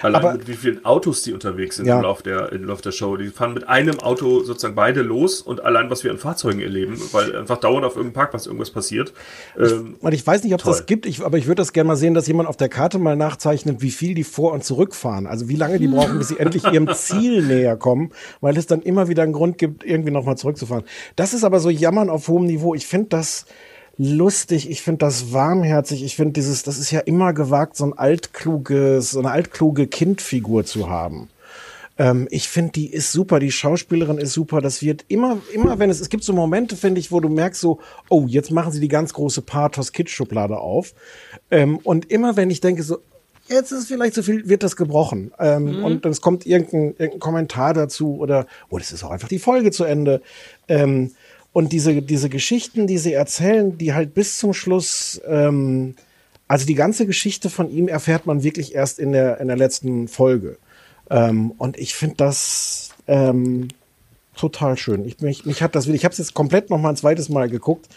allein Aber- mit wie vielen Autos die unterwegs sind Ja. im, Lauf der, im Lauf der Show. Die fahren mit einem Auto sozusagen beide los und allein, was wir an Fahrzeugen erleben, weil einfach dauernd auf irgendeinem Parkplatz irgendwas passiert. Ähm, Und ich weiß nicht, ob es das gibt, ich, aber ich würde das gerne mal sehen, dass jemand auf der Karte mal nachzeichnet, wie viel die vor- und zurückfahren. Also wie lange die brauchen, bis sie endlich ihrem Ziel näher kommen, weil es dann immer wieder einen Grund gibt, irgendwie nochmal zurückzufahren. Das ist aber so Jammern auf hohem Niveau. Ich finde das lustig, ich finde das warmherzig, ich finde dieses, das ist ja immer gewagt, so ein altkluges, so eine altkluge Kindfigur zu haben. Ähm, ich finde, die ist super, die Schauspielerin ist super. Das wird immer, immer, wenn es, es gibt so Momente, finde ich, wo du merkst so, oh, jetzt machen sie die ganz große Pathos-Kitsch-Schublade auf. Ähm, und immer, wenn ich denke so, jetzt ist vielleicht zu viel, wird das gebrochen. Ähm, Mhm. Und dann es kommt irgendein, irgendein Kommentar dazu oder, oh, das ist auch einfach die Folge zu Ende. Ähm, und diese, diese Geschichten, die sie erzählen, die halt bis zum Schluss, ähm, also die ganze Geschichte von ihm erfährt man wirklich erst in der, in der letzten Folge. Ähm, und ich finde das ähm, total schön. Ich, mich, mich hat das, ich habe es jetzt komplett noch mal ein zweites Mal geguckt.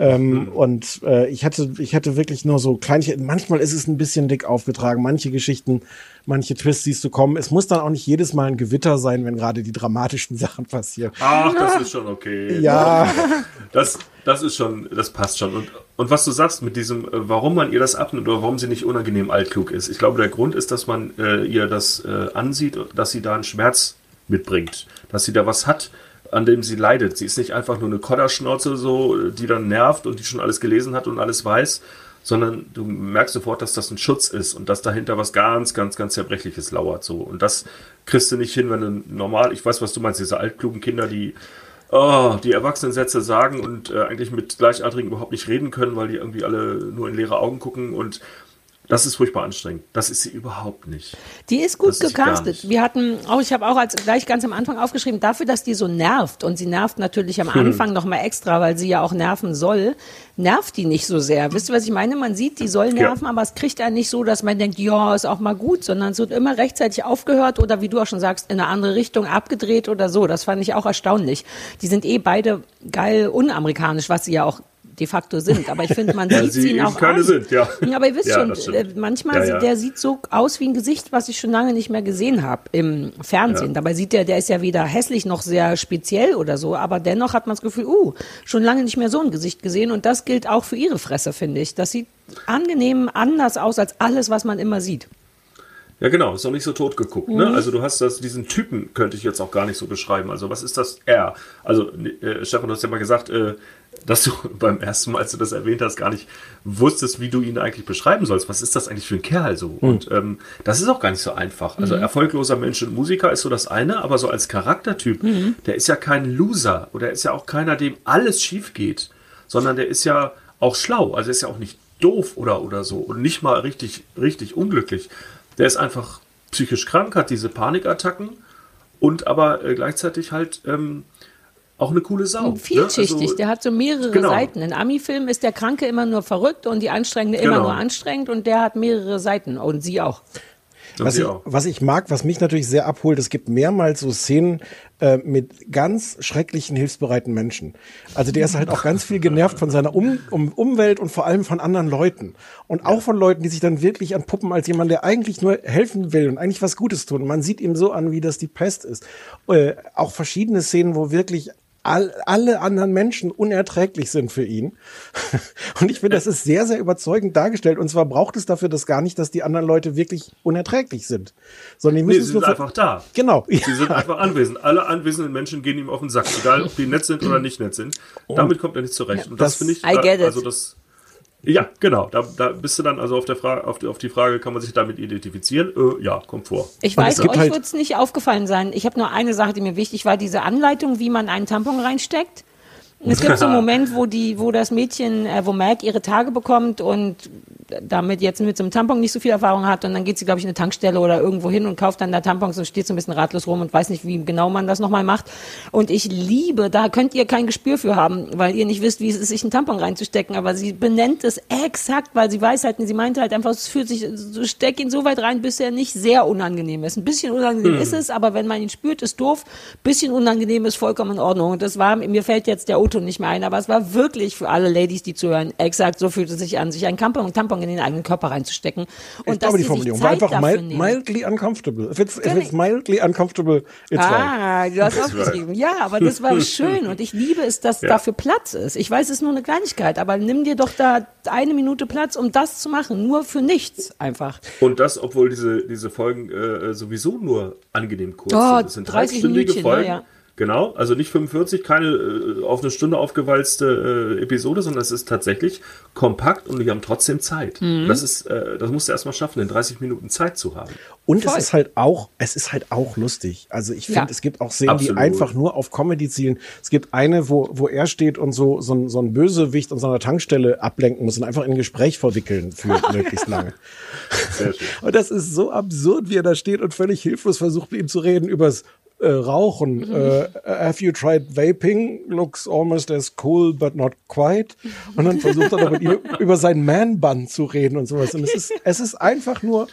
Ähm, Und äh, ich hatte, ich hatte wirklich nur so Kleinigkeiten. Manchmal ist es ein bisschen dick aufgetragen. Manche Geschichten, manche Twists siehst du kommen. Es muss dann auch nicht jedes Mal ein Gewitter sein, wenn gerade die dramatischen Sachen passieren. Ach, das ist schon okay. Ja, Das, das ist schon, das passt schon. Und, und was du sagst mit diesem, äh, warum man ihr das abnimmt oder warum sie nicht unangenehm altklug ist. Ich glaube, der Grund ist, dass man äh, ihr das äh, ansieht, dass sie da einen Schmerz mitbringt, dass sie da was hat, an dem sie leidet. Sie ist nicht einfach nur eine Kodderschnauze, so, die dann nervt und die schon alles gelesen hat und alles weiß, sondern du merkst sofort, dass das ein Schutz ist und dass dahinter was ganz, ganz, ganz Zerbrechliches lauert. So. Und das kriegst du nicht hin, wenn du normal, ich weiß, was du meinst, diese altklugen Kinder, die oh, die Erwachsenensätze sagen und äh, eigentlich mit Gleichaltrigen überhaupt nicht reden können, weil die irgendwie alle nur in leere Augen gucken und das ist furchtbar anstrengend. Das ist sie überhaupt nicht. Die ist gut Das gecastet. Wir hatten auch, ich habe auch als gleich ganz am Anfang aufgeschrieben, dafür, dass die so nervt und sie nervt natürlich am Hm. Anfang noch mal extra, weil sie ja auch nerven soll, nervt die nicht so sehr. Wisst ihr, was ich meine? Man sieht, die soll nerven, aber es kriegt einen nicht so, dass man denkt, ja, ist auch mal gut, sondern es wird immer rechtzeitig aufgehört oder wie du auch schon sagst, in eine andere Richtung abgedreht oder so. Das fand ich auch erstaunlich. Die sind eh beide geil unamerikanisch, was sie ja auch de facto sind. Aber ich finde, man sieht sie eben auch keine an. sind, ja. Aber ihr wisst Ja, schon, äh, manchmal Ja, der sieht so aus wie ein Gesicht, was ich schon lange nicht mehr gesehen habe im Fernsehen. Dabei sieht der, der ist ja weder hässlich noch sehr speziell oder so, aber dennoch hat man das Gefühl, uh, schon lange nicht mehr so ein Gesicht gesehen und das gilt auch für ihre Fresse, finde ich. Das sieht angenehm anders aus als alles, was man immer sieht. Ja, genau, ist noch nicht so tot geguckt. Ne? Also du hast das, diesen Typen könnte ich jetzt auch gar nicht so beschreiben. Also was ist das R? Also äh, Stefan, du hast ja mal gesagt, äh, dass du beim ersten Mal, als du das erwähnt hast, gar nicht wusstest, wie du ihn eigentlich beschreiben sollst. Was ist das eigentlich für ein Kerl so? Und ähm, das ist auch gar nicht so einfach. Also erfolgloser Mensch und Musiker ist so das eine, aber so als Charaktertyp, der ist ja kein Loser oder er ist ja auch keiner, dem alles schief geht, sondern der ist ja auch schlau. Also er ist ja auch nicht doof oder, oder so und nicht mal richtig, richtig unglücklich. Der ist einfach psychisch krank, hat diese Panikattacken und aber äh, gleichzeitig halt ähm, auch eine coole Sau. Vielschichtig, Ne? Also, der hat so mehrere Genau. Seiten. In Ami-Filmen ist der Kranke immer nur verrückt und die Anstrengende immer Genau. nur anstrengend und der hat mehrere Seiten und sie auch. und Was ich, was ich mag, was mich natürlich sehr abholt, es gibt mehrmals so Szenen äh, mit ganz schrecklichen, hilfsbereiten Menschen. Also der ist halt auch ganz viel genervt von seiner um, um, Umwelt und vor allem von anderen Leuten. Und auch von Leuten, die sich dann wirklich anpuppen als jemand, der eigentlich nur helfen will und eigentlich was Gutes tun. Man sieht ihm so an, wie das die Pest ist. Äh, auch verschiedene Szenen, wo wirklich all, alle anderen Menschen unerträglich sind für ihn. Und ich finde, das ist sehr, sehr überzeugend dargestellt. Und zwar braucht es dafür das gar nicht, dass die anderen Leute wirklich unerträglich sind. Sondern die Nee, müssen sie es nur sind einfach da. Genau. Sie sind einfach anwesend. Alle anwesenden Menschen gehen ihm auf den Sack, egal ob die nett sind oder nicht nett sind. Damit kommt er nicht zurecht. Und das, das- finde ich, I get it. also das, ja, genau. Da, da bist du dann also auf der Frage, auf die, auf die Frage, kann man sich damit identifizieren? Äh, ja, kommt vor. Ich weiß, euch halt- wird es nicht aufgefallen sein. Ich habe nur eine Sache, die mir wichtig war, diese Anleitung, wie man einen Tampon reinsteckt. Es gibt so einen Moment, wo die, wo das Mädchen, äh, wo Meg ihre Tage bekommt und damit jetzt mit so einem Tampon nicht so viel Erfahrung hat und dann geht sie, glaube ich, in eine Tankstelle oder irgendwo hin und kauft dann da Tampons und steht so ein bisschen ratlos rum und weiß nicht, wie genau man das nochmal macht. Und ich liebe, da könnt ihr kein Gespür für haben, weil ihr nicht wisst, wie es ist, sich einen Tampon reinzustecken, aber sie benennt es exakt, weil sie weiß halt, sie meinte halt einfach, es fühlt sich, so steck ihn so weit rein, bis er nicht sehr unangenehm ist. Ein bisschen unangenehm ist es, aber wenn man ihn spürt, ist doof. Bisschen unangenehm ist vollkommen in Ordnung. Und das war, mir fällt jetzt der Otto nicht mehr ein, aber es war wirklich für alle Ladies, die zuhören, exakt so fühlt es sich an, sich einen Tampon, Tampon in den eigenen Körper reinzustecken. Und ich glaube, die Formulierung war einfach mild, mildly uncomfortable. If it's, if it's mildly uncomfortable, it's right. Ah, du hast aufgeschrieben. Ja, aber das war schön und ich liebe es, dass Ja. dafür Platz ist. Ich weiß, es ist nur eine Kleinigkeit, aber nimm dir doch da eine Minute Platz, um das zu machen. Nur für nichts einfach. Und das, obwohl diese, diese Folgen äh, sowieso nur angenehm kurz Oh, sind. Es sind 30 halbstündige Minütchen, Folgen. ja, ja. Genau, also nicht 45, keine äh, auf eine Stunde aufgewalzte äh, Episode, sondern es ist tatsächlich kompakt und die haben trotzdem Zeit. Mhm. Das ist, äh, das musst du erstmal schaffen, in 30 Minuten Zeit zu haben. Und Voll. es ist halt auch, es ist halt auch lustig. Also ich finde, Ja. es gibt auch Szenen, die Absolut. einfach nur auf Comedy zielen. Es gibt eine, wo, wo er steht und so, so, ein, so ein Bösewicht an so einer Tankstelle ablenken muss und einfach in ein Gespräch verwickeln für möglichst lange. Sehr schön. Und das ist so absurd, wie er da steht und völlig hilflos versucht, mit ihm zu reden übers äh, Rauchen. Äh, have you tried vaping? Looks almost as cool, but not quite. Und dann versucht er noch mit ihm über seinen Man-Bun zu reden und sowas. Und es ist, es ist einfach nur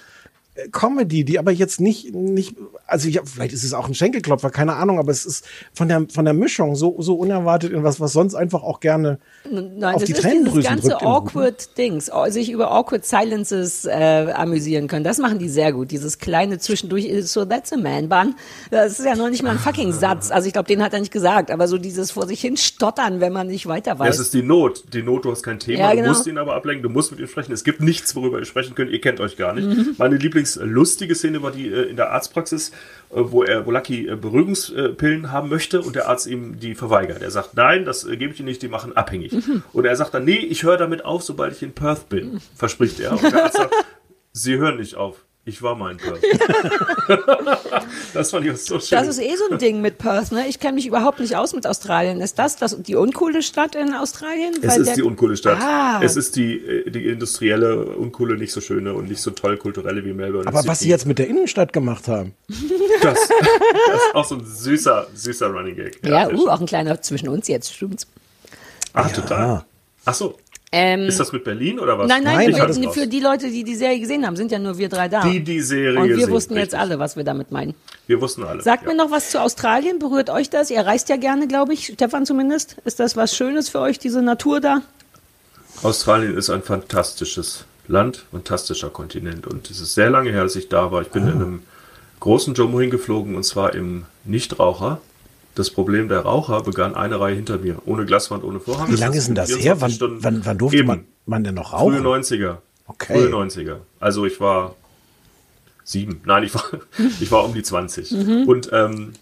Comedy, die aber jetzt nicht, nicht, also ja, vielleicht ist es auch ein Schenkelklopfer, keine Ahnung, aber es ist von der, von der Mischung so, so unerwartet in was, was sonst einfach auch gerne Nein, auf das die ist dieses Tränendrüsen ganze drückt. im Buch, ne? awkward Dings, au- sich über awkward silences äh, amüsieren können. Das machen die sehr gut. Dieses kleine zwischendurch, ist so that's a man bun. Das ist ja noch nicht mal ein fucking Satz. Also ich glaube, den hat er nicht gesagt, aber so dieses vor sich hin stottern, wenn man nicht weiter Das weiß. ist die Not. Die Not, du hast kein Thema, Ja, genau. du musst ihn aber ablenken, du musst mit ihm sprechen. Es gibt nichts, worüber ihr sprechen könnt, ihr kennt euch gar nicht. Mhm. Meine lieblingslustige Szene war die äh, in der Arztpraxis, äh, wo er, wo Lucky äh, Beruhigungspillen haben möchte und der Arzt ihm die verweigert. Er sagt, nein, das gebe ich Ihnen nicht, die machen abhängig. Mhm. Und er sagt dann, nee, ich höre damit auf, sobald ich in Perth bin, verspricht er. Und der Arzt sagt, Sie hören nicht auf. Ich war mal in Perth. das fand ich auch so schön. Das ist eh so ein Ding mit Perth, ne? Ich kenne mich überhaupt nicht aus mit Australien. Ist das, das die uncoole Stadt in Australien? Es Weil ist der- die uncoole Stadt. Ah. Es ist die, äh, die industrielle, uncoole, nicht so schöne und nicht so toll kulturelle wie Melbourne. Aber was sie jetzt mit der Innenstadt gemacht haben. Das, das ist auch so ein süßer, süßer Running Gag. Ja, sehr uh, auch ein kleiner zwischen uns jetzt, stimmt's. Ach, total. Ach so. Ähm, Ist das mit Berlin oder was? nein, nein, Nein, raus. für die Leute, die die Serie gesehen haben, sind ja nur wir drei da. Die die Serie Und wir sehen, wussten jetzt richtig. alle, was wir damit meinen. Wir wussten alle. Sagt ja. mir noch was zu Australien. Berührt euch das? Ihr reist ja gerne, glaube ich. Stefan zumindest. Ist das was Schönes für euch, diese Natur da? Australien ist ein fantastisches Land, fantastischer Kontinent und es ist sehr lange her, dass ich da war. Ich bin in einem großen Jumbo hingeflogen und zwar im Nichtraucher. Das Problem der Raucher begann eine Reihe hinter mir, ohne Glaswand, ohne Vorhang. Wie lange ist denn das 24 her? Wann, wann, wann durfte man, man denn noch Frühe rauchen? 90er. Okay. Frühe 90er. Also ich war sieben. Nein, ich war, ich war um die 20. Und, ähm,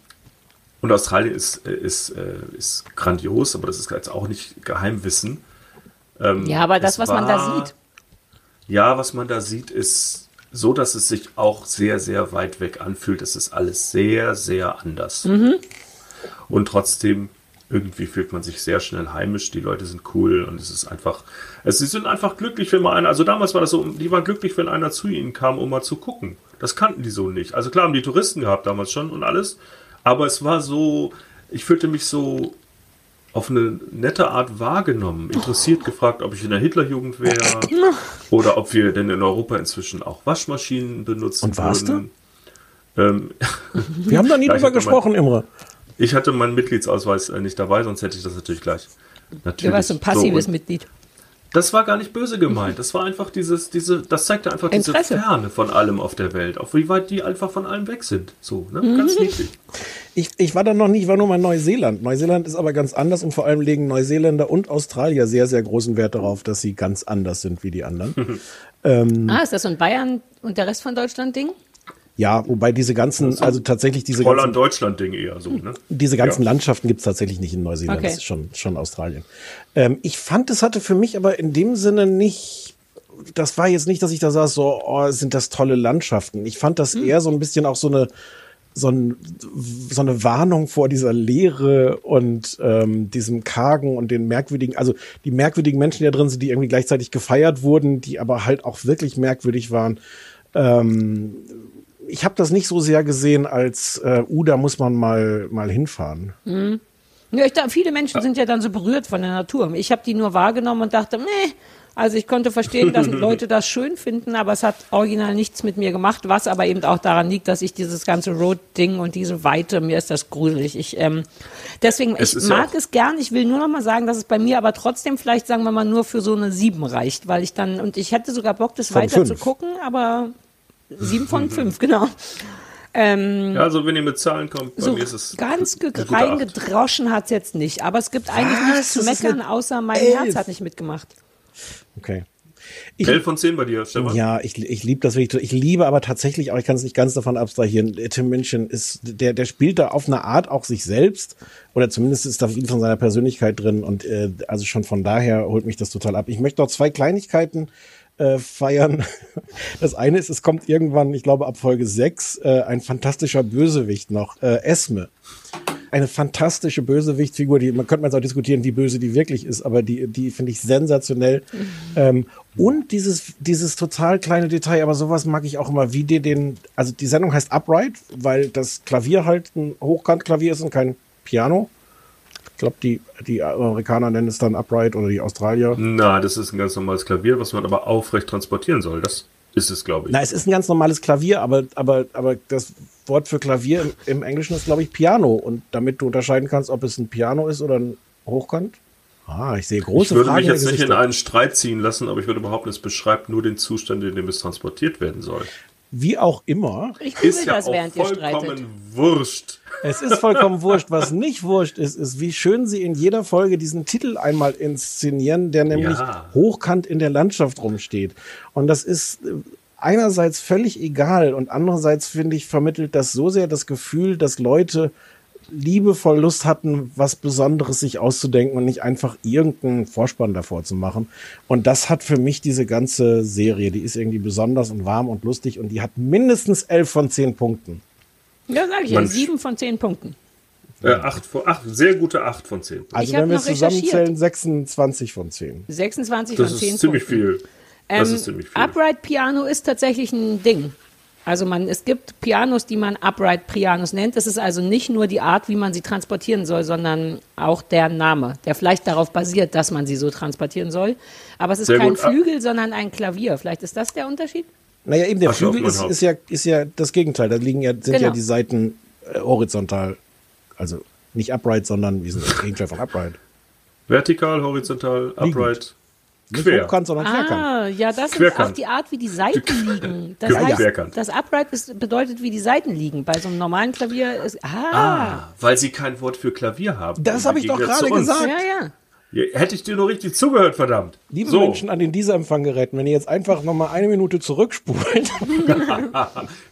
und Australien ist, äh, ist, äh, ist grandios, aber das ist jetzt auch nicht Geheimwissen. Ähm, Ja, aber das, was man da war- sieht. Ja, was man da sieht, ist so, dass es sich auch sehr, sehr weit weg anfühlt. Es ist alles sehr, sehr anders. Und trotzdem, irgendwie fühlt man sich sehr schnell heimisch. Die Leute sind cool und es ist einfach, es, sie sind einfach glücklich, wenn mal einer, also damals war das so, die waren glücklich, wenn einer zu ihnen kam, um mal zu gucken. Das kannten die so nicht. Also klar haben die Touristen gehabt damals schon und alles, aber es war so, ich fühlte mich so auf eine nette Art wahrgenommen, interessiert gefragt, ob ich in der Hitlerjugend wäre oder ob wir denn in Europa inzwischen auch Waschmaschinen benutzen Und warst würden. Ähm, Wir haben da nie drüber gesprochen, Imre. Ich hatte meinen Mitgliedsausweis äh, nicht dabei, sonst hätte ich das natürlich gleich. Natürlich. Du warst ein passives so, Mitglied. Das war gar nicht böse gemeint. Das war einfach dieses, diese, das zeigte einfach diese Interesse. Ferne von allem auf der Welt, auch wie weit die einfach von allem weg sind. So, ne? Mhm. Ganz niedlich. Ich, ich war da noch nicht, ich war nur mal in Neuseeland. Neuseeland ist aber ganz anders und vor allem legen Neuseeländer und Australier sehr, sehr großen Wert darauf, dass sie ganz anders sind wie die anderen. Ah, ist das so ein Bayern und der Rest von Deutschland Ding? Ja, wobei diese ganzen, also tatsächlich diese ganzen, Holland-Deutschland-Ding eher so, ne? diese ganzen Ja. Landschaften gibt's tatsächlich nicht in Neuseeland. Okay. Das ist schon, schon Australien. Ähm, ich fand, es hatte für mich aber in dem Sinne nicht, das war jetzt nicht, dass ich da saß, so, oh, sind das tolle Landschaften. Ich fand das eher so ein bisschen auch so eine, so, ein, so eine Warnung vor dieser Leere und ähm, diesem Kargen und den merkwürdigen, also die merkwürdigen Menschen, die da drin sind, die irgendwie gleichzeitig gefeiert wurden, die aber halt auch wirklich merkwürdig waren. Ähm, ich habe das nicht so sehr gesehen als, äh, uh, da muss man mal, mal hinfahren. Ja, ich da, viele Menschen sind ja dann so berührt von der Natur. Ich habe die nur wahrgenommen und dachte, nee. Also ich konnte verstehen, dass Leute das schön finden, aber es hat original nichts mit mir gemacht, was aber eben auch daran liegt, dass ich dieses ganze Road-Ding und diese Weite, mir ist das gruselig. Ich, ähm, deswegen, Es ich ja mag auch- es gern. Ich will nur noch mal sagen, dass es bei mir aber trotzdem vielleicht, sagen wir mal, nur für so eine sieben reicht, weil ich dann, und ich hätte sogar Bock, das Von weiter fünf. zu gucken, aber sieben von fünf, genau. Ähm, Ja, also wenn ihr mit Zahlen kommt, bei so mir ist es ganz reingedroschen hat's jetzt nicht. Aber es gibt eigentlich Was? nichts zu meckern, außer mein Elf. Herz hat nicht mitgemacht. Okay. Ich, 11 von 10 bei dir, Stefan? Ja, ich, ich liebe das wirklich. Ich liebe aber tatsächlich, aber ich kann es nicht ganz davon abstrahieren. Tim Minchin ist, der, der spielt da auf eine Art auch sich selbst oder zumindest ist da viel von seiner Persönlichkeit drin und äh, also schon von daher holt mich das total ab. Ich möchte noch zwei Kleinigkeiten äh, feiern. Das eine ist, es kommt irgendwann, ich glaube ab Folge 6, äh, ein fantastischer Bösewicht noch, äh, Esme eine fantastische Bösewichtfigur, die man könnte man jetzt auch diskutieren, wie böse die wirklich ist, aber die die finde ich sensationell. Ähm, und dieses dieses total kleine Detail, aber sowas mag ich auch immer, wie die den, also die Sendung heißt Upright, weil das Klavier halt ein Hochkantklavier ist und kein Piano. Ich glaube, die, die Amerikaner nennen es dann Upright oder die Australier. Na, das ist ein ganz normales Klavier, was man aber aufrecht transportieren soll. Das ist es, glaube ich. Na, es ist ein ganz normales Klavier, aber, aber, aber das Wort für Klavier im, im Englischen ist, glaube ich, Piano. Und damit du unterscheiden kannst, ob es ein Piano ist oder ein Hochkant. Ah, ich sehe große ich würde Fragen mich jetzt nicht in einen Streit ziehen lassen, aber ich würde behaupten, es beschreibt nur den Zustand, in dem es transportiert werden soll. Wie auch immer, Ich google Ist ja das, auch während ihr streitet. vollkommen wurscht. es ist vollkommen wurscht. Was nicht wurscht ist, ist, wie schön sie in jeder Folge diesen Titel einmal inszenieren, der nämlich Ja. hochkant in der Landschaft rumsteht. Und das ist äh, einerseits völlig egal und andererseits finde ich vermittelt das so sehr das Gefühl, dass Leute liebevoll Lust hatten, was Besonderes sich auszudenken und nicht einfach irgendeinen Vorspann davor zu machen. Und das hat für mich diese ganze Serie, die ist irgendwie besonders und warm und lustig und die hat mindestens elf von zehn Punkten. Ja, sag ich ja, sieben von zehn Punkten. Äh, acht, von- acht, sehr gute 8 von 10. Also hab wenn wir zusammenzählen, 26 von 10. 26 Das von zehn ist ziemlich Punkten. viel. Das Ähm, ist ziemlich viel. Upright Piano ist tatsächlich ein Ding. Also man, es gibt Pianos, die man Upright Pianos nennt. Das ist also nicht nur die Art, wie man sie transportieren soll, sondern auch der Name, der vielleicht darauf basiert, dass man sie so transportieren soll. Aber es ist Sehr kein gut. Flügel, sondern ein Klavier. Vielleicht ist das der Unterschied? Naja, eben der auf Flügel ist, ist, ja, ist ja das Gegenteil. Da liegen ja, sind ja Genau. die Seiten äh, horizontal. Also nicht upright, sondern wie sind das Gegenteil von upright? Vertikal, horizontal, upright, Nicht quer. hochkant, sondern querkant. Ah, ja, das ist Querkant. auch die Art, wie die Seiten liegen. Das, heißt, Querkant. das Upright ist, bedeutet, wie die Seiten liegen. Bei so einem normalen Klavier ist. Ah, Ah, weil sie kein Wort für Klavier haben. Das Im hab ich doch gerade gesagt. ja, ja. Hätte ich dir nur richtig zugehört, verdammt. Liebe so. Menschen an den Dieselempfanggeräten, wenn ihr jetzt einfach nochmal eine Minute zurückspult,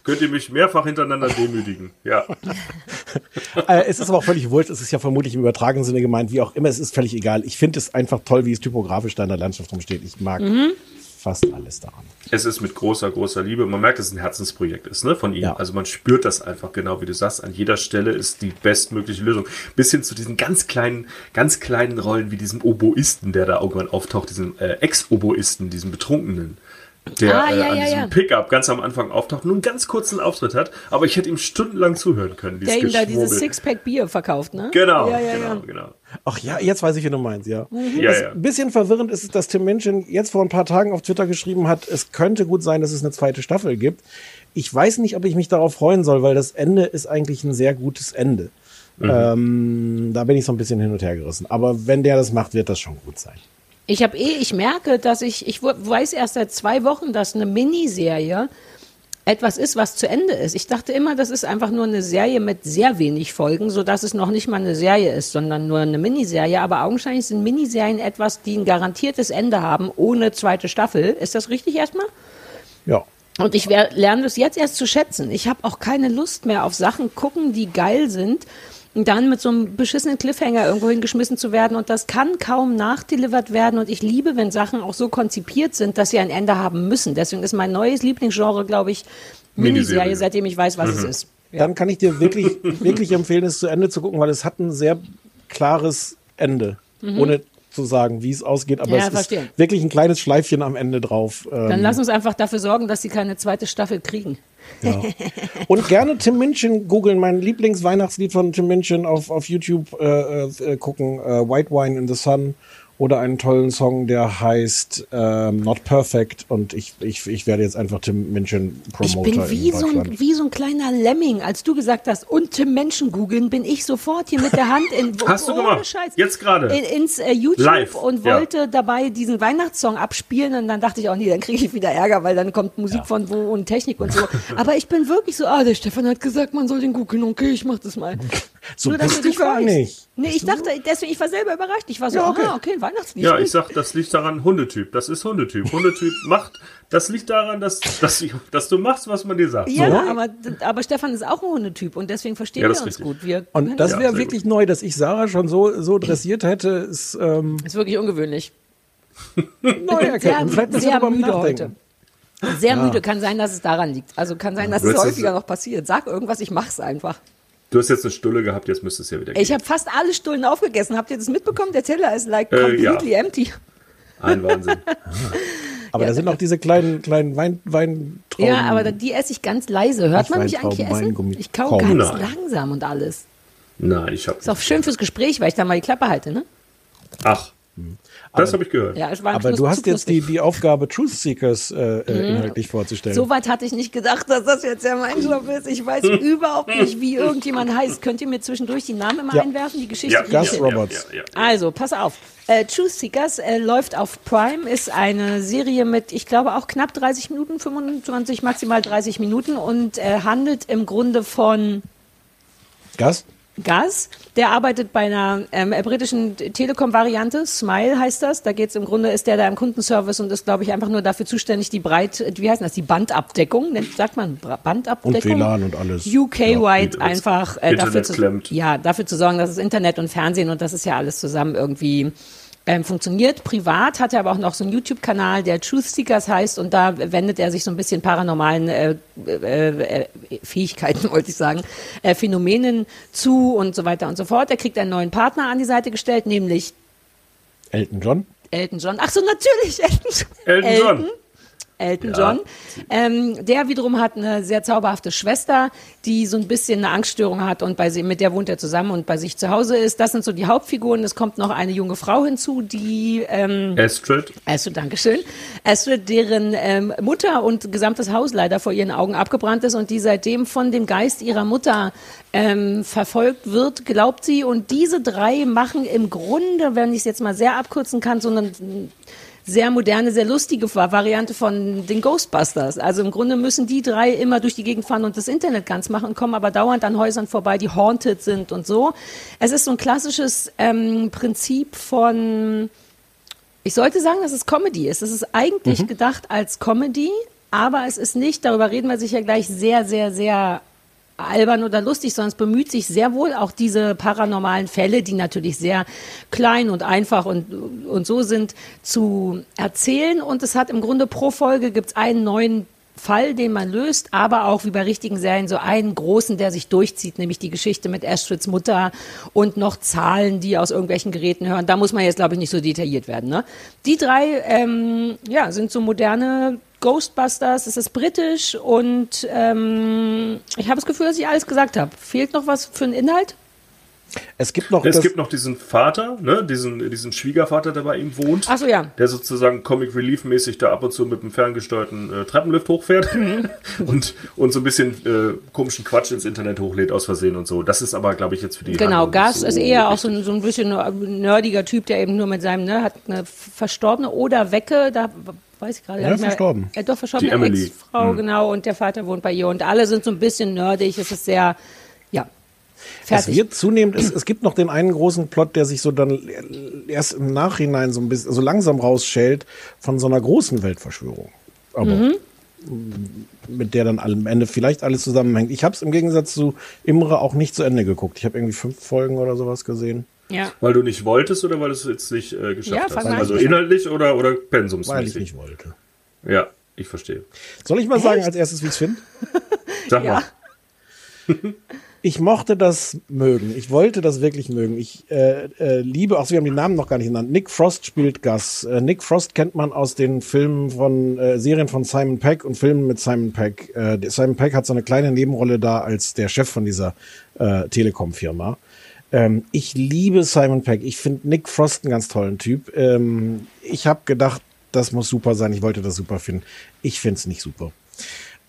Könnt ihr mich mehrfach hintereinander demütigen. Ja. äh, es ist aber auch völlig wurscht, es ist ja vermutlich im übertragenen Sinne gemeint, wie auch immer, es ist völlig egal. Ich finde es einfach toll, wie es typografisch da in der Landschaft rumsteht. Ich mag fast alles daran. Es ist mit großer, großer Liebe. Man merkt, dass es ein Herzensprojekt ist, ne, von ihm. Ja. Also man spürt das einfach genau, wie du sagst. An jeder Stelle ist die bestmögliche Lösung. Bis hin zu diesen ganz kleinen, ganz kleinen Rollen wie diesem Oboisten, der da irgendwann auftaucht, diesem äh, Ex-Oboisten, diesem Betrunkenen. Der Ah, äh, ja, an ja, diesem ja. Pickup ganz am Anfang auftaucht, nur einen ganz kurzen Auftritt hat, aber ich hätte ihm stundenlang zuhören können. Der ihm da dieses. Sixpack Bier verkauft, ne? Genau, Ja, ja, genau, ja. genau. Ach ja, jetzt weiß ich, wie du meinst, ja. Ja, Es- ja. Ein bisschen verwirrend ist es, dass Tim Minchin jetzt vor ein paar Tagen auf Twitter geschrieben hat, es könnte gut sein, dass es eine zweite Staffel gibt. Ich weiß nicht, ob ich mich darauf freuen soll, weil das Ende ist eigentlich ein sehr gutes Ende. Ähm, da bin ich so ein bisschen hin und her gerissen. Aber wenn der das macht, wird das schon gut sein. Ich habe eh, ich merke, dass ich, ich weiß erst seit zwei Wochen, dass eine Miniserie etwas ist, was zu Ende ist. Ich dachte immer, das ist einfach nur eine Serie mit sehr wenig Folgen, so dass es noch nicht mal eine Serie ist, sondern nur eine Miniserie. Aber augenscheinlich sind Miniserien etwas, die ein garantiertes Ende haben, ohne zweite Staffel. Ist das richtig erstmal? Ja. Und ich lerne das jetzt erst zu schätzen. Ich habe auch keine Lust mehr auf Sachen gucken, die geil sind. Und dann mit so einem beschissenen Cliffhanger irgendwo hingeschmissen zu werden. Und das kann kaum nachdelivert werden. Und ich liebe, wenn Sachen auch so konzipiert sind, dass sie ein Ende haben müssen. Deswegen ist mein neues Lieblingsgenre, glaube ich, Miniserie, Miniserie. seitdem ich weiß, was es ist. Dann kann ich dir wirklich, wirklich empfehlen, es zu Ende zu gucken, weil es hat ein sehr klares Ende. Ohne zu sagen, wie es ausgeht, aber Mhm. Ja, es verstehe. ist wirklich ein kleines Schleifchen am Ende drauf. Dann Ähm, lass uns einfach dafür sorgen, dass sie keine zweite Staffel kriegen. Ja. Und gerne Tim Minchin googeln, mein Lieblingsweihnachtslied von Tim Minchin auf, auf YouTube äh, äh, gucken, äh, White Wine in the Sun oder einen tollen Song, der heißt ähm, Not Perfect und ich, ich, ich werde jetzt einfach Tim Minchin Ich Promoter bin wie so, ein, wie so ein kleiner Lemming. Als du gesagt hast, und Tim Menschen googeln, bin ich sofort hier mit der Hand in Hast du gemacht? Scheiß, Jetzt gerade? in, ins äh, YouTube Live, und ja. wollte dabei diesen Weihnachtssong abspielen und dann dachte ich auch, nee, dann kriege ich wieder Ärger, weil dann kommt Musik von wo und Technik und so. Aber ich bin wirklich so, ah, der Stefan hat gesagt, man soll den googeln, okay, ich mach das mal. So Nur, dass bist du gar freust. nicht. Nee, ich dachte, deswegen, ich war selber überrascht. Ich war so, Ja, okay. ah, okay, Weihnachtslied. Ja, gut. ich sag, das liegt daran, Hundetyp. Das ist Hundetyp. Hundetyp macht, das liegt daran, dass, dass, ich, dass du machst, was man dir sagt. Ja, So. aber, aber Stefan ist auch ein Hundetyp und deswegen verstehen Ja, wir das uns ist gut. richtig. Wir Und das Ja, wäre wirklich neu, dass ich Sarah schon so, so dressiert hätte, ist ähm, ist wirklich ungewöhnlich. neu erkennen. Sehr, Vielleicht müssen wir müde nachdenken. heute. Sehr müde, kann sein, dass es daran liegt. Also kann sein, dass es häufiger noch passiert. Sag irgendwas, ich mach's einfach. Du hast jetzt eine Stulle gehabt, jetzt müsste es ja wieder gehen. Ich habe fast alle Stullen aufgegessen. Habt ihr das mitbekommen? Der Teller ist like Äh, completely ja. empty. Ein Wahnsinn. Aber Ja. da sind auch diese kleinen, kleinen Wein, Weintrauben. Ja, aber die esse ich ganz leise. Hört man mich eigentlich essen? Ich kau Kaum. ganz Nein. langsam und alles. Nein, ich habe. Ist auch schön fürs Gespräch, weil ich da mal die Klappe halte, ne? Ach, das habe ich gehört. Ja, es war aber du hast jetzt die, die Aufgabe, Truth Seekers äh, äh, inhaltlich vorzustellen. So weit hatte ich nicht gedacht, dass das jetzt ja mein Job ist. Ich weiß überhaupt nicht, wie irgendjemand heißt. Könnt ihr mir zwischendurch die Namen immer Ja. einwerfen? Die Geschichte Ja, Gus. Roberts. Ja, ja, ja. Also, pass auf. Äh, Truth Seekers äh, läuft auf Prime, ist eine Serie mit, ich glaube, auch knapp 30 Minuten, 25, maximal 30 Minuten und äh, handelt im Grunde von Gas? Gas. Der arbeitet bei einer ähm, äh, britischen Telekom-Variante, Smile heißt das. Da geht's im Grunde, ist der da im Kundenservice und ist, glaube ich, einfach nur dafür zuständig, die Breit, wie heißt das, die Bandabdeckung, nennt- sagt man Bandabdeckung? Und WLAN und alles. UK-wide Ja. einfach äh, dafür, zu, ja, dafür zu sorgen, dass das Internet und Fernsehen und das ist ja alles zusammen irgendwie ähm, funktioniert. Privat hat er aber auch noch so einen YouTube-Kanal, der Truth Seekers heißt und da wendet er sich so ein bisschen paranormalen äh, äh, äh, Fähigkeiten, wollte ich sagen, äh, Phänomenen zu und so weiter und so fort. Er kriegt einen neuen Partner an die Seite gestellt, nämlich Elton John? Elton John. Ach so, natürlich, Elton, Elton John. Elton Ja. John. Ähm, der wiederum hat eine sehr zauberhafte Schwester, die so ein bisschen eine Angststörung hat und bei sie, mit der wohnt er zusammen und bei sich zu Hause ist. Das sind so die Hauptfiguren. Es kommt noch eine junge Frau hinzu, die ähm, Astrid. Astrid, Dankeschön. Astrid, deren ähm, Mutter und gesamtes Haus leider vor ihren Augen abgebrannt ist und die seitdem von dem Geist ihrer Mutter ähm, verfolgt wird, glaubt sie. Und diese drei machen im Grunde, wenn ich es jetzt mal sehr abkürzen kann, so eine sehr moderne, sehr lustige Va- Variante von den Ghostbusters. Also im Grunde müssen die drei immer durch die Gegend fahren und das Internet ganz machen kommen aber dauernd an Häusern vorbei, die haunted sind und so. Es ist so ein klassisches ähm, Prinzip von ich sollte sagen, dass es Comedy ist. Es ist eigentlich gedacht als Comedy, aber es ist nicht, darüber reden wir sicher gleich, sehr, sehr, sehr albern oder lustig, sondern es bemüht sich sehr wohl auch diese paranormalen Fälle, die natürlich sehr klein und einfach und, und so sind, zu erzählen. Und es hat im Grunde pro Folge gibt's einen neuen Fall, den man löst, aber auch wie bei richtigen Serien so einen großen, der sich durchzieht, nämlich die Geschichte mit Astrids Mutter und noch Zahlen, die aus irgendwelchen Geräten hören. Da muss man jetzt, glaube ich, nicht so detailliert werden. Ne? Die drei ähm, ja, sind so moderne Ghostbusters, es ist britisch und ähm, ich habe das Gefühl, dass ich alles gesagt habe. Fehlt noch was für einen Inhalt? Es gibt noch Es gibt noch diesen Vater, ne, diesen, diesen Schwiegervater, der bei ihm wohnt. Ach so, ja. Der sozusagen Comic Relief mäßig da ab und zu mit einem ferngesteuerten äh, Treppenlift hochfährt Mhm. und, und so ein bisschen äh, komischen Quatsch ins Internet hochlädt aus Versehen und so. Das ist aber, glaube ich, jetzt für die Genau, Handlung Gas so ist eher auch so so ein bisschen nerdiger Typ, der eben nur mit seinem, ne, hat eine verstorbene oder Wecke, da weiß ich gerade Ja, gar nicht mehr. verstorben. Äh, doch, verstorben, Die Emily. Ex-Frau, Hm. genau, und der Vater wohnt bei ihr und alle sind so ein bisschen nerdig, es ist sehr, ja, es fertig. wird zunehmend, es, es gibt noch den einen großen Plot, der sich so dann erst im Nachhinein so ein bisschen, so langsam rausschält von so einer großen Weltverschwörung. Aber Mhm. mit der dann am Ende vielleicht alles zusammenhängt. Ich habe es im Gegensatz zu Imre auch nicht zu Ende geguckt. Ich habe irgendwie fünf Folgen oder sowas gesehen. Ja. Weil du nicht wolltest oder weil du es jetzt nicht äh, geschafft Ja, hast? Also inhaltlich oder, oder Weil ich pensumsmäßig? nicht wollte. Ja, ich verstehe. Soll ich mal sagen als erstes, wie ich es finde? Sag mal. Ich mochte das mögen. Ich wollte das wirklich mögen. Ich äh, äh, liebe, auch wir haben die Namen noch gar nicht genannt. Nick Frost spielt Gus. Äh, Nick Frost kennt man aus den Filmen von äh, Serien von Simon Peck und Filmen mit Simon Peck. Äh, Simon Peck hat so eine kleine Nebenrolle da als der Chef von dieser äh, Telekom-Firma. Ähm, ich liebe Simon Peck. Ich finde Nick Frost einen ganz tollen Typ. Ähm, ich habe gedacht, das muss super sein. Ich wollte das super finden. Ich finde es nicht super.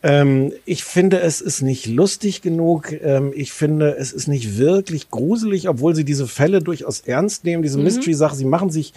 Ähm, ich finde, es ist nicht lustig genug. Ähm, ich finde, es ist nicht wirklich gruselig, obwohl sie diese Fälle durchaus ernst nehmen, diese Mystery-Sache. Sie machen sich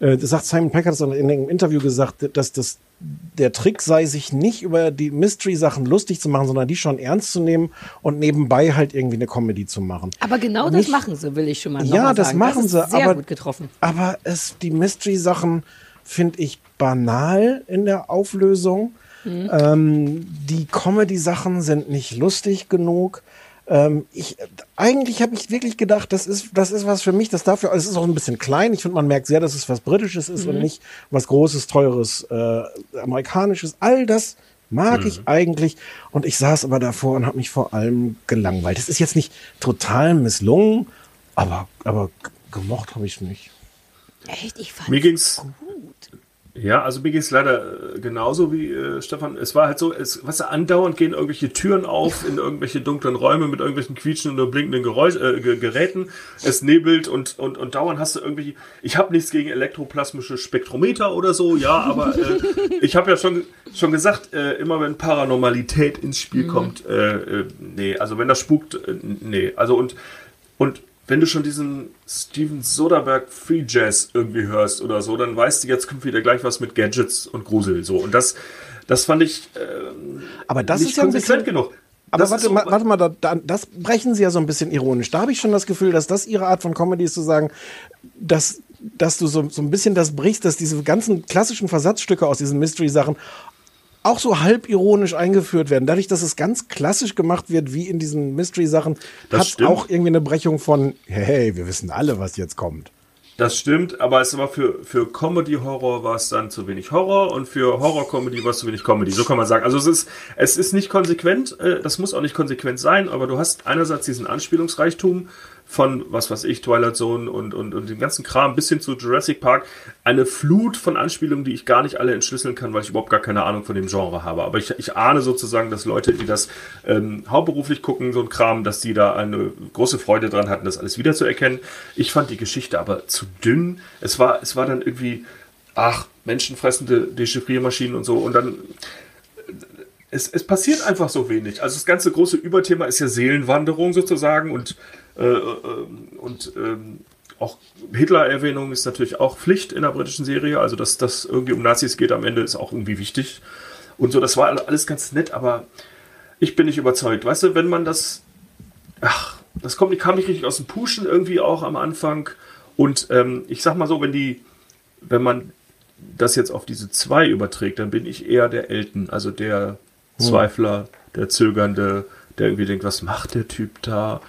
das sagt Simon Peck hat es in einem Interview gesagt, dass das der Trick sei, sich nicht über die Mystery-Sachen lustig zu machen, sondern die schon ernst zu nehmen und nebenbei halt irgendwie eine Comedy zu machen. Aber genau Und das nicht- machen sie, will ich schon mal noch Ja, das sagen. machen das sie, Sehr aber- gut getroffen. Aber es, die Mystery-Sachen finde ich banal in der Auflösung. Ähm, die Comedy-Sachen sind nicht lustig genug. Ähm, ich, eigentlich habe ich wirklich gedacht, das ist, das ist was für mich, das dafür, es ist auch ein bisschen klein. Ich finde, man merkt sehr, dass es was Britisches ist und nicht was Großes, Teures, äh, Amerikanisches. All das mag ich eigentlich. Und ich saß aber davor und habe mich vor allem gelangweilt. Es ist jetzt nicht total misslungen, aber, aber gemocht habe ich es nicht. Echt, ich fand Mir ging's gut. Ja, also mir ging es leider äh, genauso wie äh, Stefan. Es war halt so, es, was andauernd gehen irgendwelche Türen auf in irgendwelche dunklen Räume mit irgendwelchen quietschenden oder blinkenden Geräusch, äh, Ge- Geräten. Es nebelt und, und, und dauernd hast du irgendwie. Ich habe nichts gegen elektroplasmische Spektrometer oder so, ja, aber äh, ich habe ja schon, schon gesagt, äh, immer wenn Paranormalität ins Spiel kommt, äh, nee, also wenn das spukt, nee. Also und, und wenn du schon diesen Steven Soderbergh Free Jazz irgendwie hörst oder so, dann weißt du, jetzt kommt wieder gleich was mit Gadgets und Grusel. So. Und das, das fand ich ähm, Aber das nicht ist ja ein bisschen, genug. Aber Das warte, so- mal, warte mal, da, da, das brechen sie ja so ein bisschen ironisch. Da habe ich schon das Gefühl, dass das ihre Art von Comedy ist, zu sagen, dass, dass du so, so ein bisschen das brichst, dass diese ganzen klassischen Versatzstücke aus diesen Mystery-Sachen auch so halb ironisch eingeführt werden. Dadurch, dass es ganz klassisch gemacht wird, wie in diesen Mystery-Sachen, Das hat stimmt. auch irgendwie eine Brechung von, hey, wir wissen alle, was jetzt kommt. Das stimmt, aber es war für, für Comedy-Horror war es dann zu wenig Horror und für Horror-Comedy war es zu wenig Comedy. So kann man sagen. Also es ist, es ist nicht konsequent, äh, das muss auch nicht konsequent sein, aber du hast einerseits diesen Anspielungsreichtum von, was weiß ich, Twilight Zone und, und, und dem ganzen Kram bis hin zu Jurassic Park. Eine Flut von Anspielungen, die ich gar nicht alle entschlüsseln kann, weil ich überhaupt gar keine Ahnung von dem Genre habe. Aber ich, ich ahne sozusagen, dass Leute, die das ähm, hauptberuflich gucken, so ein Kram, dass die da eine große Freude dran hatten, das alles wiederzuerkennen. Ich fand die Geschichte aber zu dünn. Es war, es war dann irgendwie, ach, menschenfressende Dechiffriermaschinen und so. Und dann es, es passiert einfach so wenig. Also das ganze große Überthema ist ja Seelenwanderung sozusagen und, und ähm, auch Hitler-Erwähnung ist natürlich auch Pflicht in der britischen Serie. Also dass das irgendwie um Nazis geht am Ende ist auch irgendwie wichtig. Und so, das war alles ganz nett, aber ich bin nicht überzeugt. Weißt du, wenn man das, ach, das kommt, kam nicht richtig aus dem Pushen irgendwie auch am Anfang. Und ähm, ich sag mal so, wenn die, wenn man das jetzt auf diese zwei überträgt, dann bin ich eher der Elton, also der Zweifler, der Zögernde, der irgendwie denkt, was macht der Typ da?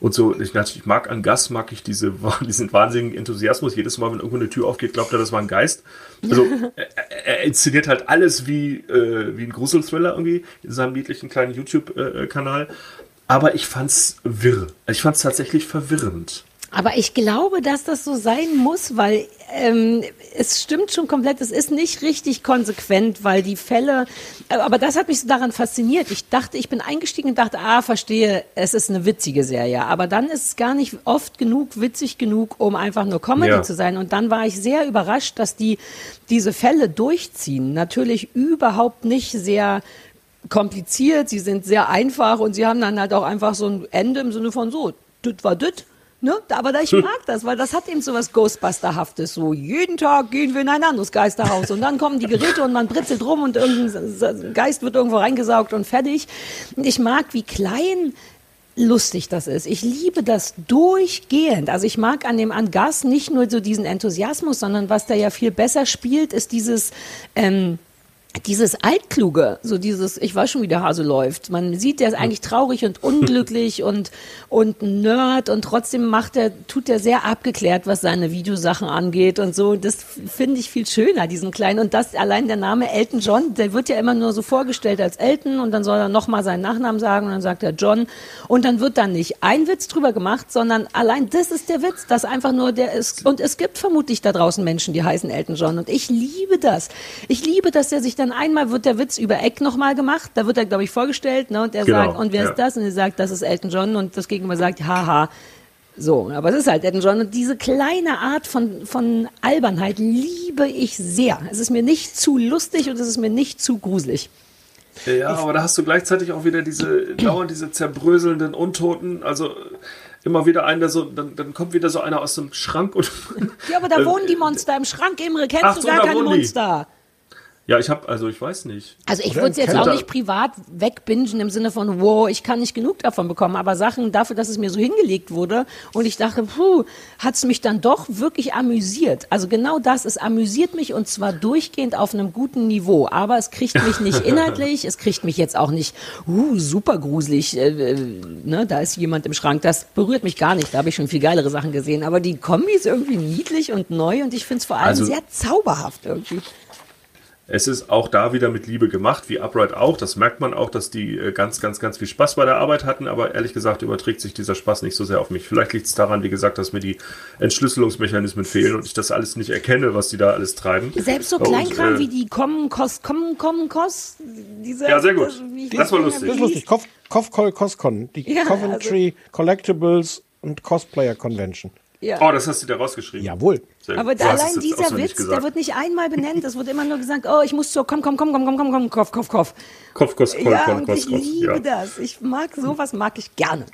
Und so, ich, natürlich mag an Gas, mag ich diese, diesen wahnsinnigen Enthusiasmus. Jedes Mal, wenn irgendwo eine Tür aufgeht, glaubt er, das war ein Geist. Also, er, er inszeniert halt alles wie, äh, wie ein Gruselthriller irgendwie in seinem niedlichen kleinen YouTube-Kanal. Aber ich fand's wirr. Ich fand's tatsächlich verwirrend. Aber ich glaube, dass das so sein muss, weil ähm, es stimmt schon komplett, es ist nicht richtig konsequent, weil die Fälle, äh, aber das hat mich so daran fasziniert. Ich dachte, ich bin eingestiegen und dachte, ah, verstehe, es ist eine witzige Serie. Aber dann ist es gar nicht oft genug, witzig genug, um einfach nur Comedy Ja. zu sein. Und dann war ich sehr überrascht, dass die diese Fälle durchziehen. Natürlich überhaupt nicht sehr kompliziert, sie sind sehr einfach und sie haben dann halt auch einfach so ein Ende im Sinne von so, das war das. Ne? Aber da ich mag das, weil das hat eben so was Ghostbuster-haftes. So, jeden Tag gehen wir in ein anderes Geisterhaus und dann kommen die Geräte und man britzelt rum und irgendein Geist wird irgendwo reingesaugt und fertig. Ich mag, wie klein lustig das ist. Ich liebe das durchgehend. Also ich mag an dem Angas nicht nur so diesen Enthusiasmus, sondern was da ja viel besser spielt, ist dieses ähm, dieses Altkluge, so dieses, ich weiß schon, wie der Hase läuft. Man sieht, der ist eigentlich traurig und unglücklich und, und Nerd und trotzdem macht er, tut er sehr abgeklärt, was seine Videosachen angeht und so. Das finde ich viel schöner, diesen kleinen. Und das, allein der Name Elton John, der wird ja immer nur so vorgestellt als Elton und dann soll er nochmal seinen Nachnamen sagen und dann sagt er John. Und dann wird dann nicht ein Witz drüber gemacht, sondern allein das ist der Witz, dass einfach nur der ist. Und es gibt vermutlich da draußen Menschen, die heißen Elton John. Und ich liebe das. Ich liebe, dass er sich dann einmal wird der Witz über Eck nochmal gemacht. Da wird er, glaube ich, vorgestellt, ne? Und er Genau, sagt, und wer ja. ist das? Und er sagt, das ist Elton John. Und das Gegenüber sagt, haha. So, aber es ist halt Elton John. Und diese kleine Art von, von Albernheit liebe ich sehr. Es ist mir nicht zu lustig und es ist mir nicht zu gruselig. Ja, aber da hast du gleichzeitig auch wieder diese, dauernd diese zerbröselnden Untoten. Also immer wieder einen, der so, dann, dann kommt wieder so einer aus dem Schrank und. Ja, aber da Äh, wohnen die Monster im Schrank, Imre. Kennst Ach du gar keine wohnen die. Ja, ich habe, also ich weiß nicht. Also ich würde es jetzt auch nicht privat wegbingen im Sinne von, wow, ich kann nicht genug davon bekommen, aber Sachen dafür, dass es mir so hingelegt wurde und ich dachte, puh, hat es mich dann doch wirklich amüsiert. Also genau das, es amüsiert mich und zwar durchgehend auf einem guten Niveau, aber es kriegt mich nicht inhaltlich, es kriegt mich jetzt auch nicht, uh, super gruselig, äh, äh, ne, da ist jemand im Schrank, das berührt mich gar nicht, da habe ich schon viel geilere Sachen gesehen, aber die Kombi ist irgendwie niedlich und neu und ich finde es vor allem Also- sehr zauberhaft irgendwie. Es ist auch da wieder mit Liebe gemacht, wie Upright auch. Das merkt man auch, dass die äh, ganz, ganz, ganz viel Spaß bei der Arbeit hatten. Aber ehrlich gesagt überträgt sich dieser Spaß nicht so sehr auf mich. Vielleicht liegt es daran, wie gesagt, dass mir die Entschlüsselungsmechanismen fehlen und ich das alles nicht erkenne, was die da alles treiben. Selbst so Und, Kleinkram äh, wie die Kommen, Kost, Kommen, Kommen, Kost. Diese, Ja, sehr gut. wie- Das war lustig. Das ist lustig. Kof, Kofkol Coscon, die Ja, Coventry Collectibles und Cosplayer Convention. Ja. Oh, das hast du da rausgeschrieben. Jawohl. Aber da, allein dieser Witz, gesagt. der wird nicht einmal benannt. Es wird immer nur gesagt, oh, ich muss so, komm, komm, komm, komm, komm, komm, komm, Kopf, Kopf, Kopf. Kopf, Kopf, Kopf, Ja, Kopf, und Kopf, ich Kopf, liebe ja. das. Ich mag sowas, mag ich gerne.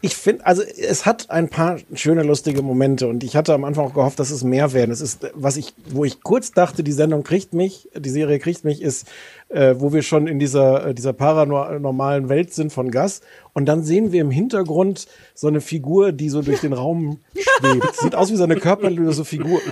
Ich finde, also es hat ein paar schöne, lustige Momente und ich hatte am Anfang auch gehofft, dass es mehr werden. Es ist, was ich, wo ich kurz dachte, die Sendung kriegt mich, die Serie kriegt mich, ist, äh, wo wir schon in dieser, äh, dieser paranormalen Welt sind von Gas und dann sehen wir im Hintergrund so eine Figur, die so durch den Raum schwebt. Sieht aus wie so eine körperlose Figur.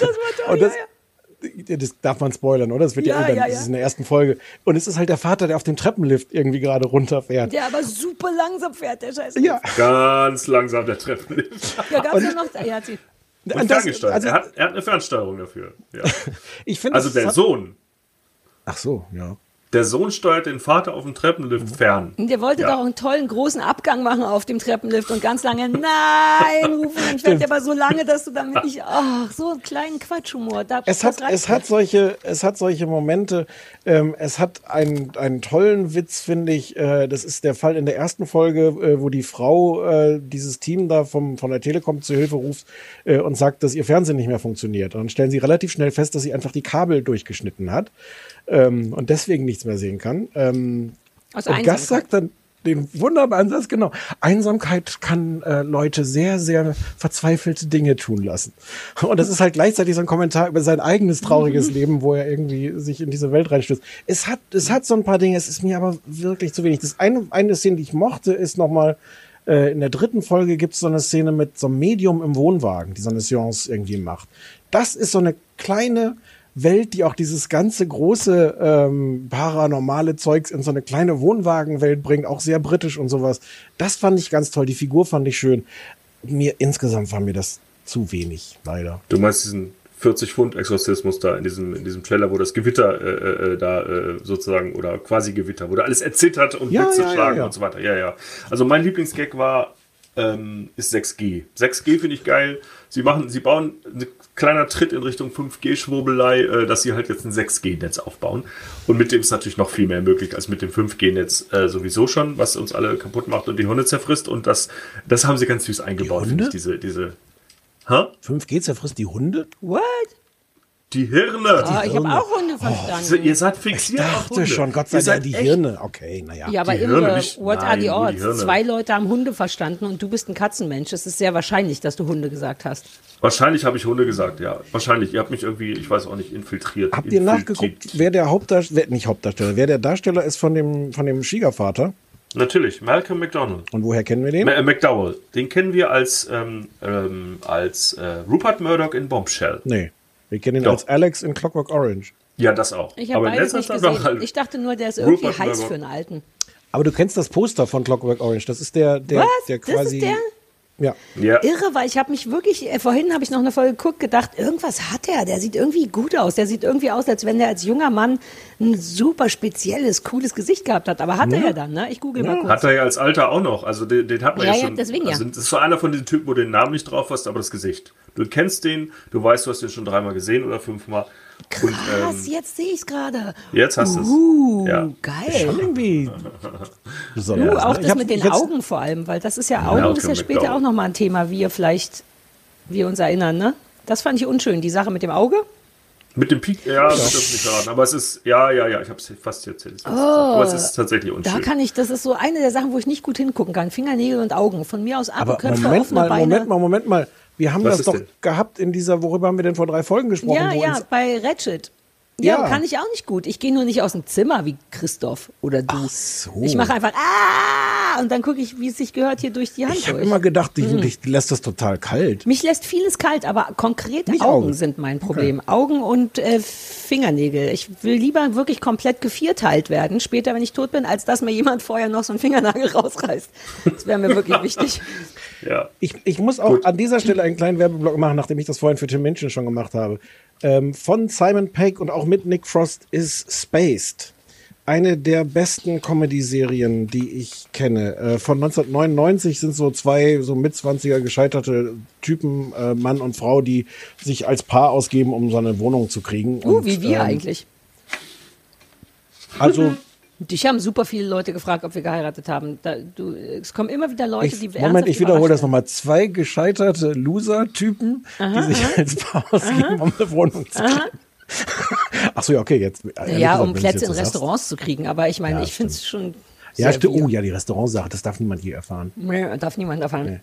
Das war toll, Und das, ja, ja. das darf man spoilern, oder? Das wird ja, Ja, irgendwann, ja, das ja. ist in der ersten Folge. Und es ist halt der Vater, der auf dem Treppenlift irgendwie gerade runterfährt. Der aber super langsam fährt, der Scheiße. Ja. Ganz langsam der Treppenlift. Ja, gab's ja noch, ja, hat sie. Und das- ferngesteuert. also- er, hat, er hat eine Fernsteuerung dafür. Ja. Ich finde, Also der hat- Sohn. Ach so, ja. Der Sohn steuert den Vater auf dem Treppenlift fern. Und der wollte Ja. doch einen tollen großen Abgang machen auf dem Treppenlift und ganz lange Nein rufen. Dann fährt der aber so lange, dass du damit nicht. Ach, so einen kleinen Quatschhumor. Da, Es hat, es hat solche, es hat solche Momente. Ähm, es hat einen, einen tollen Witz, finde ich. Äh, das ist der Fall in der ersten Folge, äh, wo die Frau äh, dieses Team da vom, von der Telekom zu Hilfe ruft äh, und sagt, dass ihr Fernsehen nicht mehr funktioniert. Und dann stellen sie relativ schnell fest, dass sie einfach die Kabel durchgeschnitten hat ähm, und deswegen nichts mehr sehen kann. Ähm, Aus und Gas Einsamkeit. sagt dann den wunderbaren Satz, genau. Einsamkeit kann äh, Leute sehr, sehr verzweifelte Dinge tun lassen. Und das ist halt gleichzeitig so ein Kommentar über sein eigenes trauriges Leben, wo er irgendwie sich in diese Welt reinstürzt. Es hat, es hat so ein paar Dinge, es ist mir aber wirklich zu wenig. Das eine, eine Szene, die ich mochte, ist nochmal, äh, in der dritten Folge gibt es so eine Szene mit so einem Medium im Wohnwagen, die so eine Seance irgendwie macht. Das ist so eine kleine Welt, die auch dieses ganze große ähm, paranormale Zeugs in so eine kleine Wohnwagenwelt bringt, auch sehr britisch und sowas. Das fand ich ganz toll. Die Figur fand ich schön. Mir insgesamt war mir das zu wenig, leider. Du meinst diesen 40 Pfund Exorzismus da in diesem, in diesem Trailer, wo das Gewitter äh, äh, da äh, sozusagen oder quasi Gewitter, wo da alles erzittert und Ja, Blitze ja, ja, schlagen ja. und so weiter. Ja, ja. Also mein Lieblingsgag war, ähm, ist 6G. 6G finde ich geil. Sie machen, sie bauen ein kleiner Tritt in Richtung 5G-Schwurbelei, äh, dass sie halt jetzt ein 6G-Netz aufbauen. Und mit dem ist natürlich noch viel mehr möglich als mit dem 5G-Netz äh, sowieso schon, was uns alle kaputt macht und die Hunde zerfrisst. Und das, das haben sie ganz süß eingebaut, finde ich, Hunde? diese, diese. Hä? 5G zerfrisst die Hunde? What? Die Hirne. Ah, ich habe auch Hunde verstanden. Ihr seid fixiert auf Dachte Hunde. schon, Gott sei Dank, die echt- Hirne. Okay, naja. Ja, aber Die Hirne nicht- what are Nein, the nur die odds? Hirne. Zwei Leute haben Hunde verstanden und du bist ein Katzenmensch. Es ist sehr wahrscheinlich, dass du Hunde gesagt hast. Wahrscheinlich habe ich Hunde gesagt, ja. Wahrscheinlich. Ihr habt mich irgendwie, ich weiß auch nicht, infiltriert. Habt ihr nachgeguckt, wer der Hauptdarsteller, nicht Hauptdarsteller, wer der Darsteller ist von dem, von dem Schwiegervater? Natürlich, Malcolm McDonald. Und woher kennen wir den? Ma- äh, McDowell. Den kennen wir als, ähm, ähm, als äh, Rupert Murdoch in Bombshell. Nee. Wir kennen ihn Doch. als Alex in Clockwork Orange. Ja, das auch. Ich habe in beides letzter nicht gesehen. halt- Ich dachte nur, der ist irgendwie Rupert heiß für einen Alten. Aber du kennst das Poster von Clockwork Orange. Das ist der, der, Was? der Das ist quasi. der? Ja. ja. Irre, weil ich habe mich wirklich, äh, vorhin habe ich noch eine Folge geguckt, gedacht, irgendwas hat er, der sieht irgendwie gut aus. Der sieht irgendwie aus, als wenn der als junger Mann ein super spezielles, cooles Gesicht gehabt hat. Aber hat er ja dann, ne? Ich google mal kurz. Hat er ja als Alter auch noch. Also den, den hat man Ja, ja, ja, schon. deswegen ja. also, das ist so einer von diesen Typen, wo du den Namen nicht drauf hast, aber das Gesicht. Du kennst den, du weißt, du hast den schon dreimal gesehen oder fünfmal. Und Krass, ähm, jetzt sehe ich es gerade. jetzt hast du es. Uh, Ja. geil. Schon irgendwie. Uh, auch ne? Ich das mit den Augen vor allem, weil das ist ja Augen, Malcolm ist ja später McDowell. auch nochmal ein Thema, wie ihr vielleicht, wir uns erinnern, ne? Das fand ich unschön, die Sache mit dem Auge. Mit dem Peak, ja, das dürfen nicht verraten. Aber es ist, ja, ja, ja, ich habe es fast erzählt. Ist- aber es ist tatsächlich Da unschön. kann ich, das ist so eine der Sachen, wo ich nicht gut hingucken kann. Fingernägel und Augen. Von mir aus Aber Apfelköpfe, Moment mal, Beine. Moment mal, Moment mal. Wir haben Was das doch denn? gehabt in dieser, worüber haben wir denn vor drei Folgen gesprochen? Ja, ja, bei Ratchet. Ja, Ja. kann ich auch nicht gut. Ich gehe nur nicht aus dem Zimmer wie Christoph oder du. Ach so. Ich mache einfach ah und dann gucke ich, wie es sich gehört, hier durch die Hand Ich habe immer gedacht, dich, dich lässt das total kalt. Mich lässt vieles kalt, aber konkrete Mich Augen, Augen. sind mein Problem. Augen und äh, Fingernägel. Ich will lieber wirklich komplett gevierteilt werden, später, wenn ich tot bin, als dass mir jemand vorher noch so einen Fingernagel rausreißt. Das wäre mir wirklich wichtig. Ja. Ich, ich muss auch Gut. an dieser Stelle einen kleinen Werbeblock machen, nachdem ich das vorhin für Tim Minchin schon gemacht habe. Ähm, von Simon Pegg und auch mit Nick Frost ist Spaced. Eine der besten Comedy-Serien, die ich kenne. Äh, von 1999 sind so zwei so Mitzwanziger gescheiterte Typen, äh, Mann und Frau, die sich als Paar ausgeben, um so eine Wohnung zu kriegen. Uh, Und, wie wir ähm, eigentlich. Also, Dich haben super viele Leute gefragt, ob wir geheiratet haben. Da, du, es kommen immer wieder Leute, ich, die Moment, ich wiederhole das nochmal. Zwei gescheiterte Loser-Typen, die sich als Paar ausgeben, um eine Wohnung zu kriegen. Ach so, ja, okay, jetzt. Ja, gesagt, um Plätze in. Restaurants zu kriegen. Aber ich meine, Ja, ich finde es schon. Ja, stimmt. Oh ja, die Restaurantsache, das darf niemand hier erfahren. Nee, darf niemand erfahren.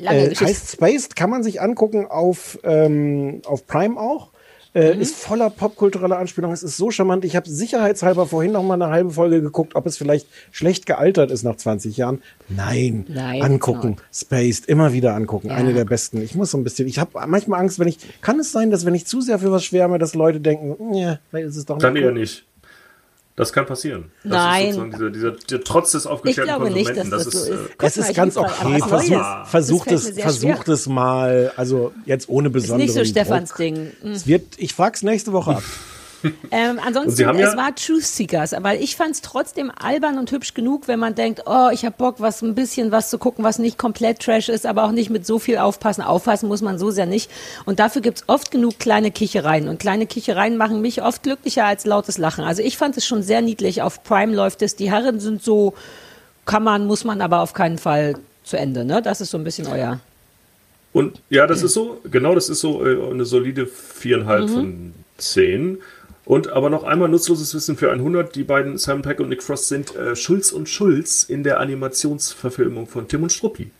Lange Äh, Geschichte. heißt Spaced, kann man sich angucken auf, ähm, auf Prime auch. Äh, Mhm. Ist voller popkultureller Anspielungen. Es ist so charmant. Ich habe sicherheitshalber vorhin noch mal eine halbe Folge geguckt, ob es vielleicht schlecht gealtert ist nach 20 Jahren. Nein, Nein, angucken. it's Spaced, immer wieder angucken. Ja. Eine der besten. Ich muss so ein bisschen, ich habe manchmal Angst, wenn ich, kann es sein, dass wenn ich zu sehr für was schwärme, dass Leute denken, ja, vielleicht ist es doch Kann nicht eher nicht. Das kann passieren. Das Nein. Ist dieser, dieser, der Trotz des Ich aufgeklärten glaube nicht, Konsumenten. dass das, so äh, ist. Guck Es ist ich ganz okay. Versuch, versucht Das es, versucht es mal. Also jetzt ohne Ist besonderen nicht so Druck. Stefans Ding. Mhm. Es wird, ich frag's nächste Woche ab. Ähm, ansonsten, ja- es war Truth Seekers, weil ich fand es trotzdem albern und hübsch genug, wenn man denkt, oh, ich habe Bock, was ein bisschen was zu gucken, was nicht komplett Trash ist, aber auch nicht mit so viel aufpassen. Aufpassen muss man so sehr nicht. Und dafür gibt's oft genug kleine Kichereien. Und kleine Kichereien machen mich oft glücklicher als lautes Lachen. Also ich fand es schon sehr niedlich. Auf Prime läuft es. Die Herren sind so, kann man, muss man aber auf keinen Fall zu Ende. Ne? Das ist so ein bisschen euer. Und ja, das ist so, genau, das ist so äh, eine solide viereinhalb von zehn. Und aber noch einmal nutzloses Wissen für 100. Die beiden Simon Peck und Nick Frost sind äh, Schulz und Schulz in der Animationsverfilmung von Tim und Struppi.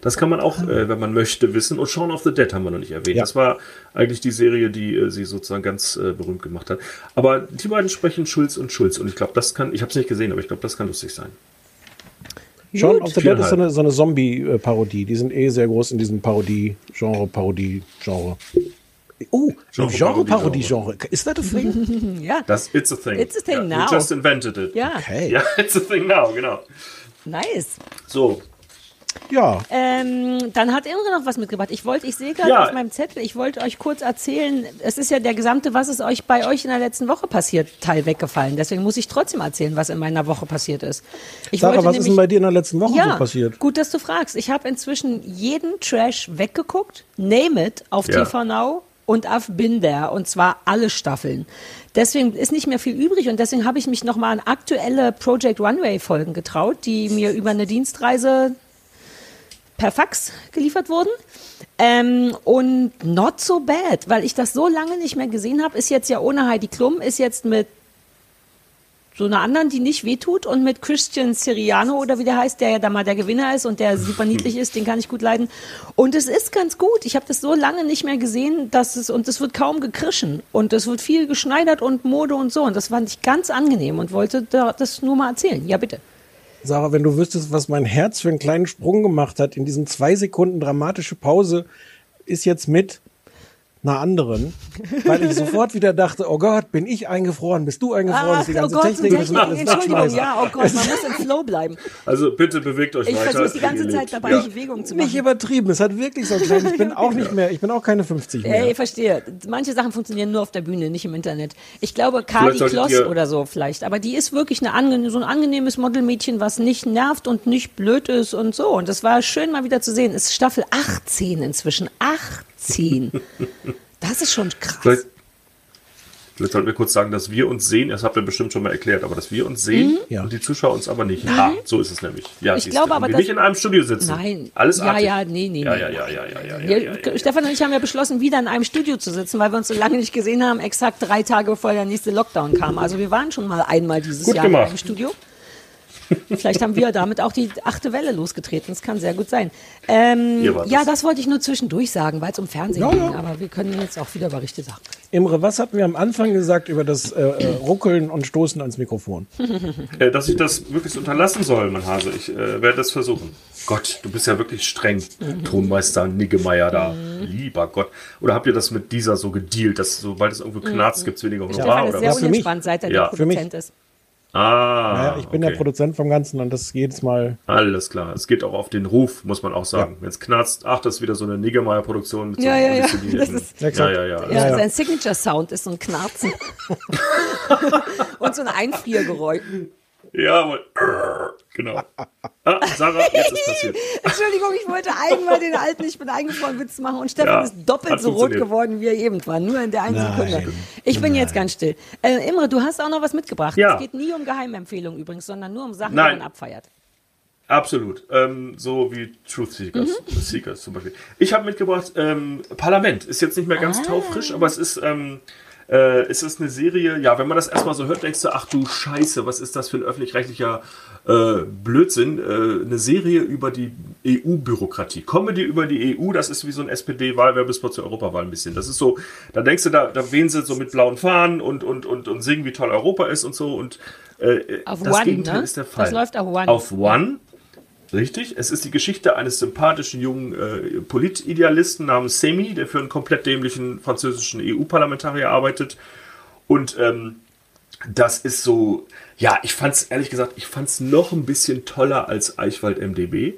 Das kann man auch, äh, wenn man möchte, wissen. Und Shaun of the Dead haben wir noch nicht erwähnt. Ja. Das war eigentlich die Serie, die äh, sie sozusagen ganz äh, berühmt gemacht hat. Aber die beiden sprechen Schulz und Schulz. Und ich glaube, das kann, ich habe es nicht gesehen, aber ich glaube, das kann lustig sein. Shaun of the Dead ist so eine, so eine Zombie-Parodie. Die sind eh sehr groß in diesem Parodie-Genre, Parodie-Genre. Oh, Genre- Genre-Parodie-Genre. Ist das ein Thing? Ja, Das It's a Thing. It's a thing ja, now. We just invented it. ja, Okay. Ja, It's a Thing now, genau. nice. So, Ja. Ähm, dann hat Imre noch was mitgebracht. Ich wollte, ich sehe gerade Ja. auf meinem Zettel, ich wollte euch kurz erzählen, es ist ja der gesamte, was ist euch bei euch in der letzten Woche passiert, Teil weggefallen. Deswegen muss ich trotzdem erzählen, was in meiner Woche passiert ist. Ich Sarah, wollte was ist denn nämlich- bei dir in der letzten Woche ja, so passiert? gut, dass du fragst. Ich habe inzwischen jeden Trash weggeguckt, Name It auf Ja. TV Now und auf Bin There und zwar alle Staffeln. Deswegen ist nicht mehr viel übrig und deswegen habe ich mich nochmal an aktuelle Project Runway Folgen getraut, die mir über eine Dienstreise per Fax geliefert wurden. Ähm, und not so bad, weil ich das so lange nicht mehr gesehen habe, ist jetzt ja ohne Heidi Klum, ist jetzt mit so einer anderen, die nicht wehtut und mit Christian Siriano oder wie der heißt, der ja da mal der Gewinner ist und der super niedlich ist, den kann ich gut leiden. Und es ist ganz gut. Ich habe das so lange nicht mehr gesehen, dass es und es wird kaum gekrischen und es wird viel geschneidert und Mode und so und das fand ich ganz angenehm und wollte da, das nur mal erzählen. Ja, bitte. Sarah, wenn du wüsstest, was mein Herz für einen kleinen Sprung gemacht hat in diesen zwei Sekunden dramatische Pause, ist jetzt mit einer anderen, weil ich sofort wieder dachte, oh Gott, bin ich eingefroren, bist du eingefroren, ist die ganze oh Gott, Technik, müssen wir alles Entschuldigung, ja, oh Gott, man muss im Flow bleiben. also bitte bewegt euch Ich weiter. versuche die ganze Zeit dabei Ja. Bewegung zu machen. Nicht übertrieben, es hat wirklich so klein, ich bin auch nicht mehr, ich bin auch keine 50 mehr. Ey, ich verstehe. Manche Sachen funktionieren nur auf der Bühne, nicht im Internet. Ich glaube, Kali Kloss oder so vielleicht. Aber die ist wirklich eine so ein angenehmes Modelmädchen, was nicht nervt und nicht blöd ist und so. Und das war schön mal wieder zu sehen. Es ist Staffel 18 inzwischen. 18. Das ist schon krass. Vielleicht, Jetzt sollten wir kurz sagen, dass wir uns sehen, das habt ihr bestimmt schon mal erklärt, aber dass wir uns sehen Ja. und die Zuschauer uns aber nicht. Ah, so ist es nämlich. Ja, Ich glaube aber, Und wir nicht in einem Studio sitzen. Nein. Alles Ja, artig. ja, nee, nee, Ja, ja, ja, ja, ja, ja, ja, ja. Stefan und ich haben ja beschlossen, wieder in einem Studio zu sitzen, weil wir uns so lange nicht gesehen haben, exakt drei Tage bevor der nächste Lockdown kam. Also wir waren schon mal einmal dieses Gut Jahr gemacht. in einem Studio. Vielleicht haben wir damit auch die achte Welle losgetreten. Das kann sehr gut sein. Ähm, ja, das wollte ich nur zwischendurch sagen, weil es um Fernsehen Ja, ging. ja. Aber wir können jetzt auch wieder über richtige Sachen. Imre, was hatten wir am Anfang gesagt über das äh, äh, Ruckeln und Stoßen ans Mikrofon? Äh, dass ich das wirklich unterlassen soll, mein Hase. Ich äh, werde das versuchen. Gott, du bist ja wirklich streng, Mhm. Tonmeister Niggemeier da. Lieber Gott. Oder habt ihr das mit dieser so gedealt, dass sobald es irgendwo knarzt, gibt es weniger Honorar? Mhm. Ist Oder sehr was? für mich. unentspannt, seit er Ja. der Für mich. Produzent ist. Ah, Naja, ich bin okay. der Produzent vom Ganzen und das jedes Mal. Alles klar. Es geht auch auf den Ruf, muss man auch sagen. Wenn es knarzt, ach, das ist wieder so eine Niggemeier-Produktion mit so Ja, einem ja, ja. Das ist- ja, ja, ja. Ja, ja. sein Signature-Sound ist so ein Knarzen. Und so ein Einfriergeräusch. Jawohl. Genau. Ah, Sarah, jetzt ist passiert. Entschuldigung, ich wollte einmal den alten Ich bin eingefroren Witz machen und Stefan Ja, ist doppelt so rot geworden, wie er eben war. Nur in der einen Nein. Sekunde. Ich bin jetzt ganz still. Äh, Imre, du hast auch noch was mitgebracht. Ja. Es geht nie um Geheimempfehlungen übrigens, sondern nur um Sachen, Nein. die man abfeiert. Absolut. Ähm, so wie Truth Seekers, Mhm. Seekers zum Beispiel. Ich habe mitgebracht ähm, Parlament. Ist jetzt nicht mehr Ah. ganz taufrisch, aber es ist, ähm, äh, es ist eine Serie. Ja, wenn man das erstmal so hört, denkst du, ach du Scheiße, was ist das für ein öffentlich-rechtlicher äh, Blödsinn? Äh, eine Serie über die EU-Bürokratie. Comedy über die EU, das ist wie so ein SPD-Wahlwerbespot zur Europawahl ein bisschen. Das ist so, da denkst du, da, da wehen sie so mit blauen Fahnen und, und, und, und singen, wie toll Europa ist und so. Und äh, Auf das One, Gegenteil ne? ist der Fall. Das läuft auf One. Auf One. Richtig. Es ist die Geschichte eines sympathischen jungen äh, Politidealisten namens Semi, der für einen komplett dämlichen französischen EU-Parlamentarier arbeitet. Und ähm, das ist so, ja, ich fand's ehrlich gesagt, ich fand's noch ein bisschen toller als Eichwald MDB.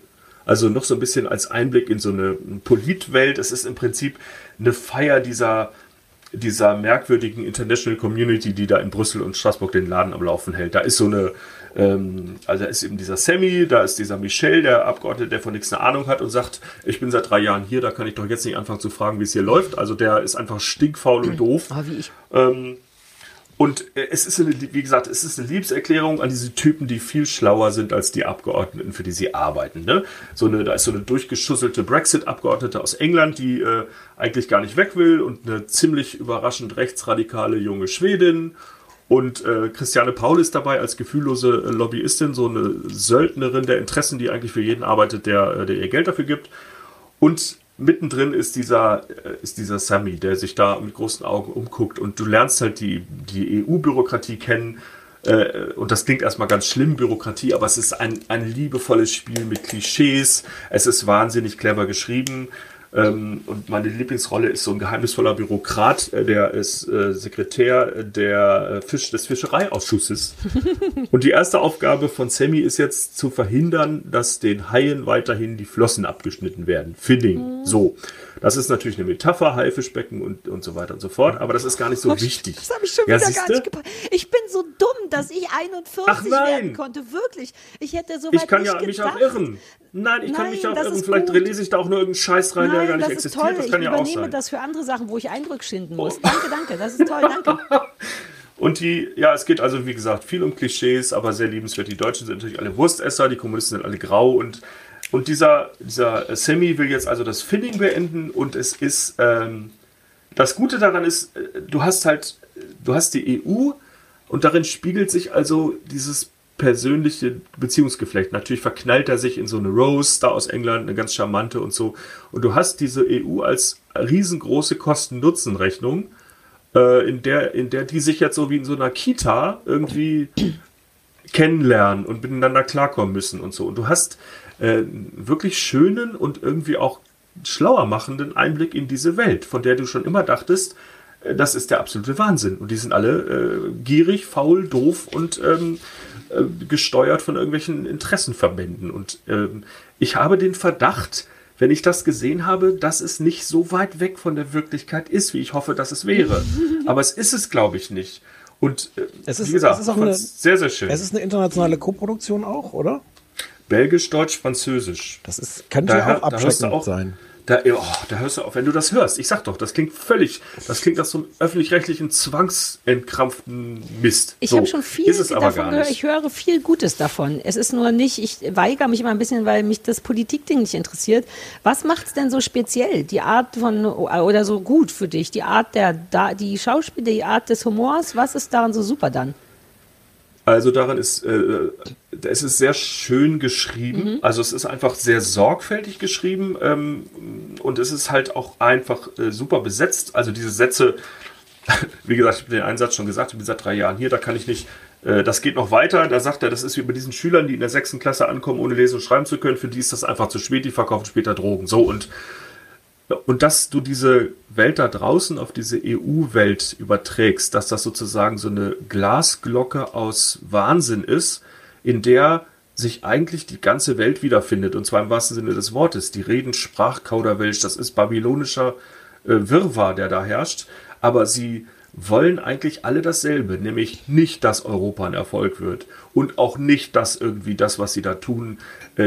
Also noch so ein bisschen als Einblick in so eine Politwelt. Es ist im Prinzip eine Feier dieser, dieser merkwürdigen International Community, die da in Brüssel und Straßburg den Laden am Laufen hält. Da ist so eine, ähm, also da ist eben dieser Sammy, da ist dieser Michel, der Abgeordnete, der von nichts eine Ahnung hat und sagt, ich bin seit drei Jahren hier, da kann ich doch jetzt nicht anfangen zu fragen, wie es hier läuft. Also der ist einfach stinkfaul und doof. Ah, wie ich. Ähm, und äh, es ist, eine, wie gesagt, es ist eine Liebeserklärung an diese Typen, die viel schlauer sind als die Abgeordneten, für die sie arbeiten. Ne? So eine, da ist so eine durchgeschusselte Brexit-Abgeordnete aus England, die äh, eigentlich gar nicht weg will und eine ziemlich überraschend rechtsradikale junge Schwedin. Und äh, Christiane Paul ist dabei als gefühllose äh, Lobbyistin, so eine Söldnerin der Interessen, die eigentlich für jeden arbeitet, der, äh, der ihr Geld dafür gibt. Und mittendrin ist dieser, äh, ist dieser Sammy, der sich da mit großen Augen umguckt und du lernst halt die, die EU-Bürokratie kennen. Äh, und das klingt erstmal ganz schlimm, Bürokratie, aber es ist ein, ein liebevolles Spiel mit Klischees. Es ist wahnsinnig clever geschrieben. Ähm, und meine Lieblingsrolle ist so ein geheimnisvoller Bürokrat, äh, der ist äh, Sekretär der äh, Fisch, des Fischereiausschusses. Und die erste Aufgabe von Sammy ist jetzt zu verhindern, dass den Haien weiterhin die Flossen abgeschnitten werden. Finning. So. Das ist natürlich eine Metapher, Haifischbecken und, und so weiter und so fort, aber das ist gar nicht so wichtig. Das habe ich schon Ja, wieder gar siehste? nicht gepackt. Ich bin so dumm, dass ich 41 Ach, nein. werden konnte. Wirklich. Ich hätte so weit Ich kann nicht ja mich gedacht. auch irren. Nein, ich kann Nein, mich auch irren. Vielleicht gut. lese ich da auch nur irgendeinen Scheiß rein, der Nein, gar nicht existiert. toll. Das Ich kann ja auch übernehme sein. Oh. das für andere Sachen, wo ich Eindruck schinden muss. Danke, danke. Das ist toll. Danke. Und die, ja, es geht also, wie gesagt, viel um Klischees, aber sehr liebenswert. Die Deutschen sind natürlich alle Wurstesser, die Kommunisten sind alle grau und, und dieser, dieser Semi will jetzt also das Finning beenden und es ist, ähm, das Gute daran ist, äh, du hast halt, du hast die EU und darin spiegelt sich also dieses persönliche Beziehungsgeflecht. Natürlich verknallt er sich in so eine Rose da aus England, eine ganz charmante und so. Und du hast diese EU als riesengroße Kosten-Nutzen-Rechnung, äh, in, der, in der die sich jetzt so wie in so einer Kita irgendwie kennenlernen und miteinander klarkommen müssen und so. Und du hast äh, einen wirklich schönen und irgendwie auch schlauer machenden Einblick in diese Welt, von der du schon immer dachtest, äh, das ist der absolute Wahnsinn. Und die sind alle äh, gierig, faul, doof und ähm, äh, gesteuert von irgendwelchen Interessenverbänden. Und ähm, ich habe den Verdacht, wenn ich das gesehen habe, dass es nicht so weit weg von der Wirklichkeit ist, wie ich hoffe, dass es wäre. Aber es ist es, glaube ich, nicht. Und äh, Es ist- wie gesagt, es ist auch eine- sehr, sehr schön. Es ist eine internationale Koproduktion auch, oder? Belgisch, Deutsch, Französisch. Das ist, könnte Da- ja auch da hörst du abschreckend auch- sein. da, oh, da hörst du auf, wenn du das hörst. Ich sag doch, das klingt völlig, das klingt nach so einem öffentlich-rechtlichen zwangsentkrampften Mist. Ich so, habe schon viel ist es aber davon gar gehört. nicht. Ich höre viel Gutes davon. Es ist nur nicht, ich weigere mich immer ein bisschen, weil mich das Politikding nicht interessiert. Was macht es denn so speziell? Die Art von, oder so gut für dich? Die Art der, da, die Schauspiel, die Art des Humors? Was ist daran so super dann? Also daran ist, äh, es ist sehr schön geschrieben. Also es ist einfach sehr sorgfältig geschrieben ähm, und es ist halt auch einfach äh, super besetzt. Also diese Sätze, wie gesagt, ich habe den einen Satz schon gesagt, ich bin seit drei Jahren hier, da kann ich nicht, äh, das geht noch weiter. Da sagt er, das ist wie bei diesen Schülern, die in der sechsten Klasse ankommen, ohne lesen und schreiben zu können, für die ist das einfach zu spät, die verkaufen später Drogen. So und und dass du diese Welt da draußen auf diese EU-Welt überträgst, dass das sozusagen so eine Glasglocke aus Wahnsinn ist, in der sich eigentlich die ganze Welt wiederfindet, und zwar im wahrsten Sinne des Wortes. Die reden Sprachkauderwelsch, das ist babylonischer äh, Wirrwarr, der da herrscht, aber sie wollen eigentlich alle dasselbe, nämlich nicht, dass Europa ein Erfolg wird und auch nicht, dass irgendwie das, was sie da tun,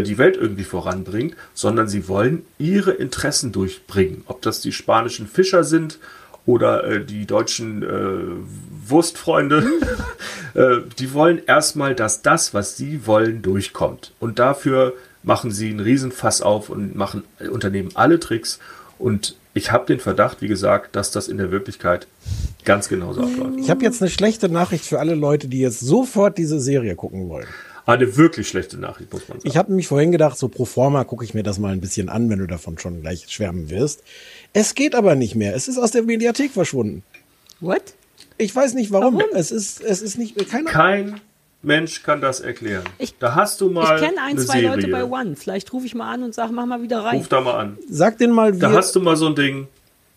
die Welt irgendwie voranbringt, sondern sie wollen ihre Interessen durchbringen. Ob das die spanischen Fischer sind oder äh, die deutschen äh, Wurstfreunde, äh, die wollen erstmal, dass das, was sie wollen, durchkommt. Und dafür machen sie einen Riesenfass auf und machen, äh, unternehmen alle Tricks. Und ich habe den Verdacht, wie gesagt, dass das in der Wirklichkeit ganz genauso abläuft. Ich habe jetzt eine schlechte Nachricht für alle Leute, die jetzt sofort diese Serie gucken wollen. Eine wirklich schlechte Nachricht, muss man sagen. Ich habe nämlich vorhin gedacht, so pro forma gucke ich mir das mal ein bisschen an, wenn du davon schon gleich schwärmen wirst. Es geht aber nicht mehr. Es ist aus der Mediathek verschwunden. What? Ich weiß nicht warum. Warum? Es ist, es ist nicht, keine Kein Mensch kann das erklären. Ich- da hast du mal Ich kenne ein, eine zwei Serie. Leute bei One. Vielleicht rufe ich mal an und sage, mach mal wieder rein. Ruf da mal an. Sag den mal, Da hast du mal so ein Ding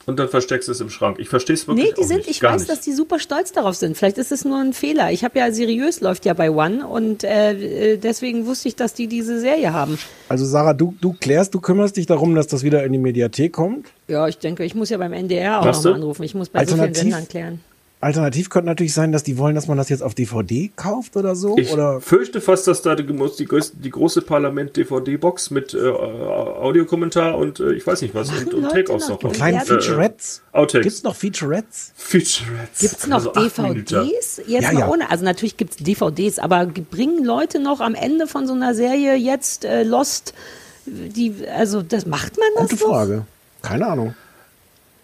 und dann versteckst du es im Schrank. Ich verstehe es wirklich Nee, die auch sind, nicht. ich Gar weiß, nicht. dass die super stolz darauf sind. Vielleicht ist es nur ein Fehler. Ich habe ja seriös läuft ja bei One und äh, äh, deswegen wusste ich, dass die diese Serie haben. also Sarah, du, du klärst, du kümmerst dich darum, dass das wieder in die Mediathek kommt. Ja, ich denke, ich muss ja beim NDR auch nochmal anrufen. Ich muss bei so vielen Alternativ- Sendern klären. Alternativ könnte natürlich sein, dass die wollen, dass man das jetzt auf DVD kauft oder so. Ich oder fürchte fast, dass da die, die, größte- die große Parlament-DVD-Box mit äh, Audiokommentar und äh, ich weiß nicht was und, und Take-Offs noch noch kleinen Ja, Featurettes. Outtakes. Gibt's noch Featurettes? Featurettes. Gibt's noch Also. DVDs? Jetzt Ja, mal ja. ohne. Also natürlich gibt's DVDs, aber ge- bringen Leute noch am Ende von so einer Serie jetzt äh, Lost, die, also das macht man das Gute noch? Frage. Keine Ahnung.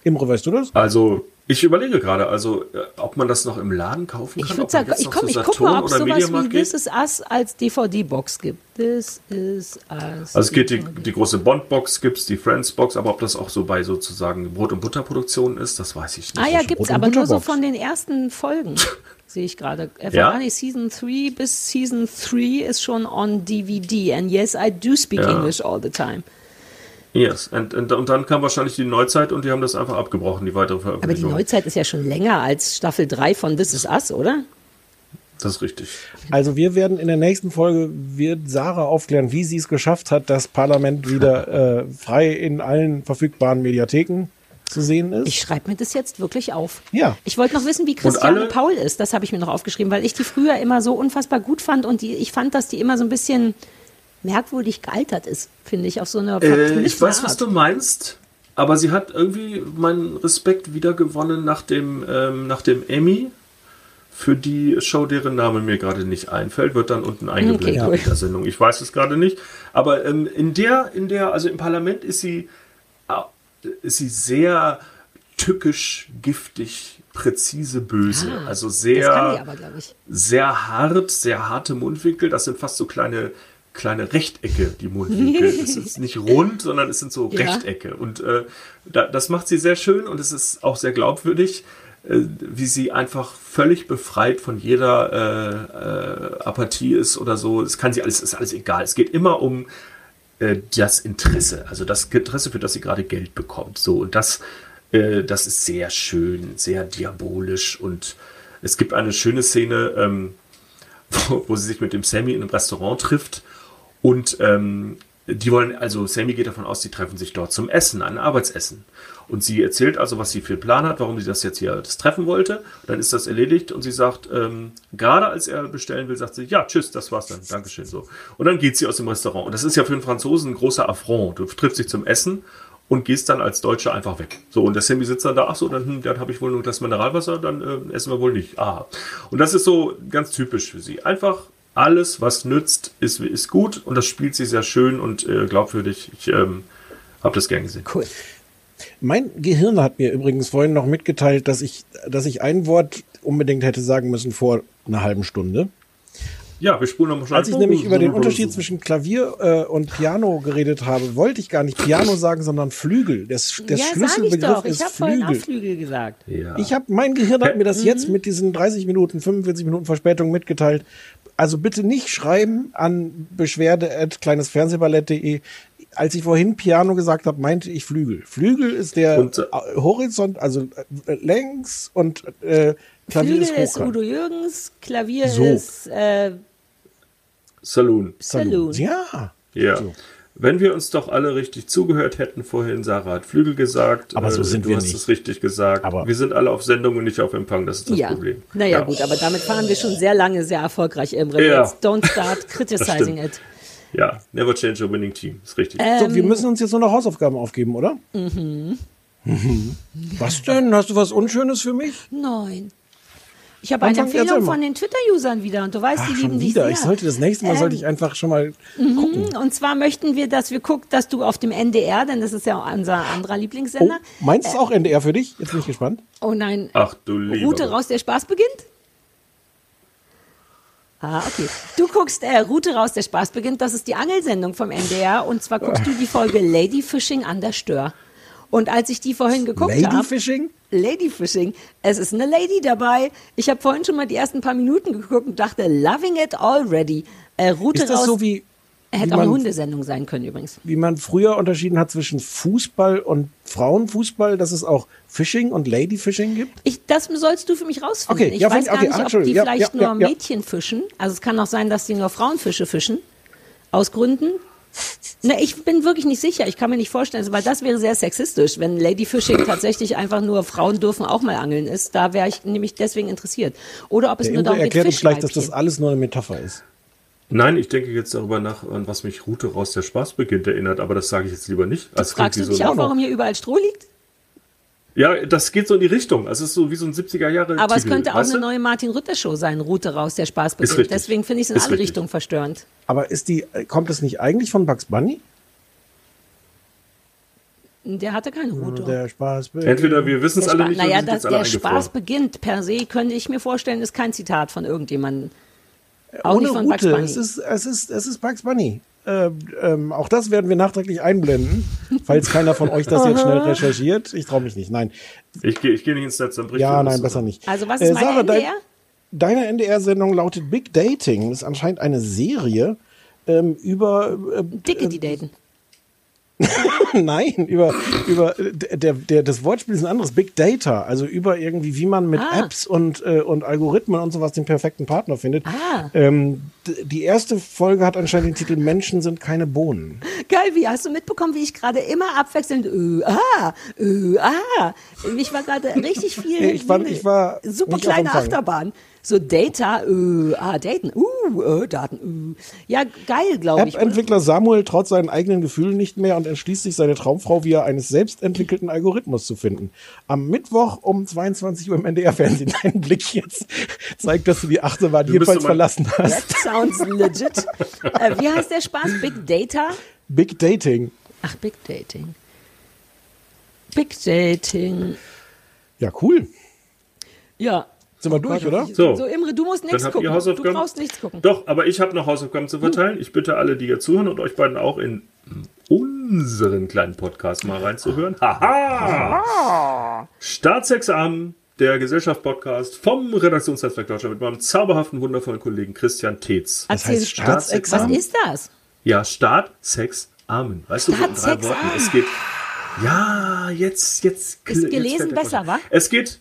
Imre, weißt du das? Also, ich überlege gerade, also, äh, ob man das noch im Laden kaufen kann. Ich würde sagen, ich komm, ich guck mal, ob es sowas wie This. Is Us als DVD-Box gibt. This Is Us. Also es geht die, die große Bond-Box gibt's, die Friends-Box, aber ob das auch so bei sozusagen Brot- und Butterproduktionen ist, das weiß ich nicht. Ah ja, Brot- gibt's und aber nur so von den ersten Folgen. Sehe ich gerade. Äh, Ja? Season 3 bis Season 3 ist schon on DVD. And yes, I do speak Ja. English all the time. Yes. Und, und, und dann kam wahrscheinlich die Neuzeit und die haben das einfach abgebrochen, die weitere Aber die Veröffentlichung. Neuzeit ist ja schon länger als Staffel 3 von This Is Us, oder? das ist richtig. Also wir werden in der nächsten Folge, wird Sarah aufklären, wie sie es geschafft hat, das Parlament wieder äh, frei in allen verfügbaren Mediatheken zu sehen ist. Ich schreibe mir das jetzt wirklich auf. Ja. Ich wollte noch wissen, wie Christiane Paul ist. Das habe ich mir noch aufgeschrieben, weil ich die früher immer so unfassbar gut fand und die, ich fand, dass die immer so ein bisschen merkwürdig gealtert ist, finde ich, auf so eine Äh, ich weiß, was Art. du meinst, aber sie hat irgendwie meinen Respekt wiedergewonnen nach dem, ähm, nach dem Emmy für die Show, deren Name mir gerade nicht einfällt, wird dann unten eingeblendet Okay, in der Sendung. Ich weiß es gerade nicht. Aber ähm, in der, in der, also im Parlament ist sie, äh, ist sie sehr tückisch, giftig, präzise, böse. also sehr Ah, kann die aber, sehr hart, sehr harte Mundwinkel. Das sind fast so kleine, kleine Rechtecke, die Mundwinkel. Es ist nicht rund, sondern es sind so Ja. Rechtecke. Und äh, da, das macht sie sehr schön und es ist auch sehr glaubwürdig, äh, wie sie einfach völlig befreit von jeder äh, äh, Apathie ist oder so. Es kann sie alles, ist alles egal. Es geht immer um äh, das Interesse, also das Interesse, für das sie gerade Geld bekommt. So, und das, äh, das ist sehr schön, sehr diabolisch und es gibt eine schöne Szene, ähm, wo, wo sie sich mit dem Sammy in einem Restaurant trifft und ähm, die wollen, also Sammy geht davon aus, die treffen sich dort zum Essen, ein Arbeitsessen. Und sie erzählt also, was sie für Plan hat, warum sie das jetzt hier das treffen wollte. Dann ist das erledigt und sie sagt, ähm, gerade als er bestellen will, sagt sie, ja, tschüss, das war's dann, Dankeschön so. Und dann geht sie aus dem Restaurant. Und das ist ja für einen Franzosen ein großer Affront. Du triffst dich zum Essen und gehst dann als Deutscher einfach weg. So, und der Sammy sitzt dann da, ach so, dann, hm, dann habe ich wohl nur das Mineralwasser, dann äh, essen wir wohl nicht. Aha. Und das ist so ganz typisch für sie. Einfach alles, was nützt, ist, ist gut und das spielt sie sehr schön und äh, glaubwürdig. Ich ähm, habe das gern gesehen. Cool. Mein Gehirn hat mir übrigens vorhin noch mitgeteilt, dass ich, dass ich ein Wort unbedingt hätte sagen müssen vor einer halben Stunde. Ja, wir spulen nochmal Als ich nämlich über den Unterschied zwischen Klavier äh, und Piano geredet habe, wollte ich gar nicht Piano sagen, sondern Flügel. Der, der ja, sag ich Schlüsselbegriff doch. Ich ist habe vorhin auch Flügel. Flügel gesagt. Ja. Ich habe mein Gehirn hat mir das jetzt mit diesen 30 Minuten, 45 Minuten Verspätung mitgeteilt. Also bitte nicht schreiben an beschwerde@kleinesfernsehballett.de. Als ich vorhin Piano gesagt habe, meinte ich Flügel. Flügel ist der Und, äh, Horizont, also äh, längs und äh, Klavier Flügel ist ist. Udo Jürgens, Klavier So. ist äh, Saloon. Saloon. Ja. Ja. So. Wenn wir uns doch alle richtig zugehört hätten vorhin, Sarah hat Flügel gesagt. Aber so äh, sind du wir hast nicht. es richtig gesagt. Aber- wir sind alle auf Sendung und nicht auf Empfang, das ist das ja. Problem. Naja, Ja. gut, aber damit fahren wir schon sehr lange sehr erfolgreich, Imre. Ja. Jetzt don't start criticizing it. Ja, never change a winning team, ist richtig. Äh, So, wir müssen uns jetzt nur noch Hausaufgaben aufgeben, oder? Mhm. Was denn? Hast du was Unschönes für mich? Nein. Ich habe eine Empfehlung von den Twitter-Usern wieder und du weißt, Ach, die schon lieben dich wieder. sehr. Ich sollte das nächste Mal sollte Ähm, ich einfach schon mal gucken. Und zwar möchten wir, dass wir gucken, dass du auf dem NDR, denn das ist ja unser anderer Oh, Lieblingssender. meinst du auch NDR für dich? Jetzt bin ich gespannt. Oh, nein, Ach du lieber Route raus, der Spaß beginnt? Ah, okay. Du guckst äh, Route raus, der Spaß beginnt. Das ist die Angelsendung vom NDR. Und zwar guckst du die Folge Lady Fishing an der Stör. Und als ich die vorhin geguckt habe. Ladyfishing? Ladyfishing. Es ist eine Lady dabei. Ich habe vorhin schon mal die ersten paar Minuten geguckt und dachte, loving it already. Äh, Route Ist das raus. so wie, wie hätte auch eine man, Hundesendung sein können übrigens. wie man früher unterschieden hat zwischen Fußball und Frauenfußball, dass es auch Fishing und Ladyfishing gibt? Ich, das sollst du für mich rausfinden. Okay, ich ja, weiß find- gar okay, nicht, ob die ja, vielleicht ja, nur. Mädchen fischen. Also es kann auch sein, dass die nur Frauenfische fischen. Aus Gründen. Ne, ich bin wirklich nicht sicher. Ich kann mir nicht vorstellen, weil das wäre sehr sexistisch, wenn Ladyfishing tatsächlich einfach nur Frauen dürfen auch mal angeln ist. Da wäre ich nämlich deswegen interessiert. Oder ob es Der nur darum geht, erklärt uns gleich, dass das alles nur eine Metapher ist. Nein, ich denke jetzt darüber nach, an was mich Route raus der Spaß beginnt erinnert, aber das sage ich jetzt lieber nicht. Das Fragst du dich so auch, warum hier überall Stroh liegt? Ja, das geht so in die Richtung. Es ist so wie so ein 70er Jahre Aber es könnte auch eine du? neue Martin Rütter Show sein, Route raus, der Spaß beginnt. Deswegen finde ich es in Ist alle richtig. Richtungen verstörend. Aber ist die, äh, kommt es nicht eigentlich von Bugs Bunny? Der hatte keine Route. Der Spaß. Entweder wir wissen es alle nicht naja, oder wir dass der Spaß beginnt per se, könnte ich mir vorstellen, ist kein Zitat von irgendjemandem. Auch Ohne nicht von Bugs Route. Bunny. Es ist, es ist, es ist Bugs Bunny. Ähm, ähm, auch das werden wir nachträglich einblenden, falls keiner von euch das jetzt schnell recherchiert. Ich traue mich nicht. Nein. Ich gehe ich geh nicht ins Netz, dann bricht Ja, nein, besser nicht. Also was ist meine Sarah, dein- NDR? Deine NDR-Sendung lautet Big Dating. Das ist anscheinend eine Serie ähm, über äh, Dicke, die daten. Nein, über, über äh, der, der, das Wortspiel ist ein anderes, Big Data, also über irgendwie, wie man mit Ah. Apps und, äh, und Algorithmen und sowas den perfekten Partner findet. Ah. Ähm, die erste Folge hat anscheinend den Titel Menschen sind keine Bohnen. Geil, wie hast du mitbekommen, wie ich gerade immer abwechselnd äh, ah, äh, ah. Ich war gerade richtig viel. Nee, ich war- ich war super kleine. Achterbahn. So Data, äh, ah, Daten, uh, äh, Daten, uh. Ja, geil, glaube ich. App-Entwickler Samuel traut seinen eigenen Gefühlen nicht mehr und entschließt sich, seine Traumfrau via eines selbstentwickelten Algorithmus zu finden. Am Mittwoch um 22 Uhr im NDR-Fernsehen. Dein Blick jetzt zeigt, dass du die Achterbahn jedenfalls verlassen hast. Sounds legit. äh, wie heißt der Spaß? Big Data? Big Dating. Ach, Big Dating. Big Dating. Ja, cool. Ja. Sind wir durch, oder? So. So, Imre, du musst nichts gucken. Du brauchst nichts gucken. Doch, aber ich habe noch Hausaufgaben zu verteilen. Ich bitte alle, die hier zuhören und euch beiden auch in unseren kleinen Podcast mal reinzuhören. Haha! Staatsexamen, der Gesellschaft-Podcast vom Redaktionsnetzwerk Deutschland mit meinem zauberhaften, wundervollen Kollegen Christian Tetz. Das Erzähl- heißt Staatsexamen. Was ist das? Ja, Staat, Sex, Amen. Weißt du, so in drei Staat, Sex, Worten. Amen. Es geht. Ja, jetzt, jetzt. Ist jetzt gelesen der besser, wa? Es geht.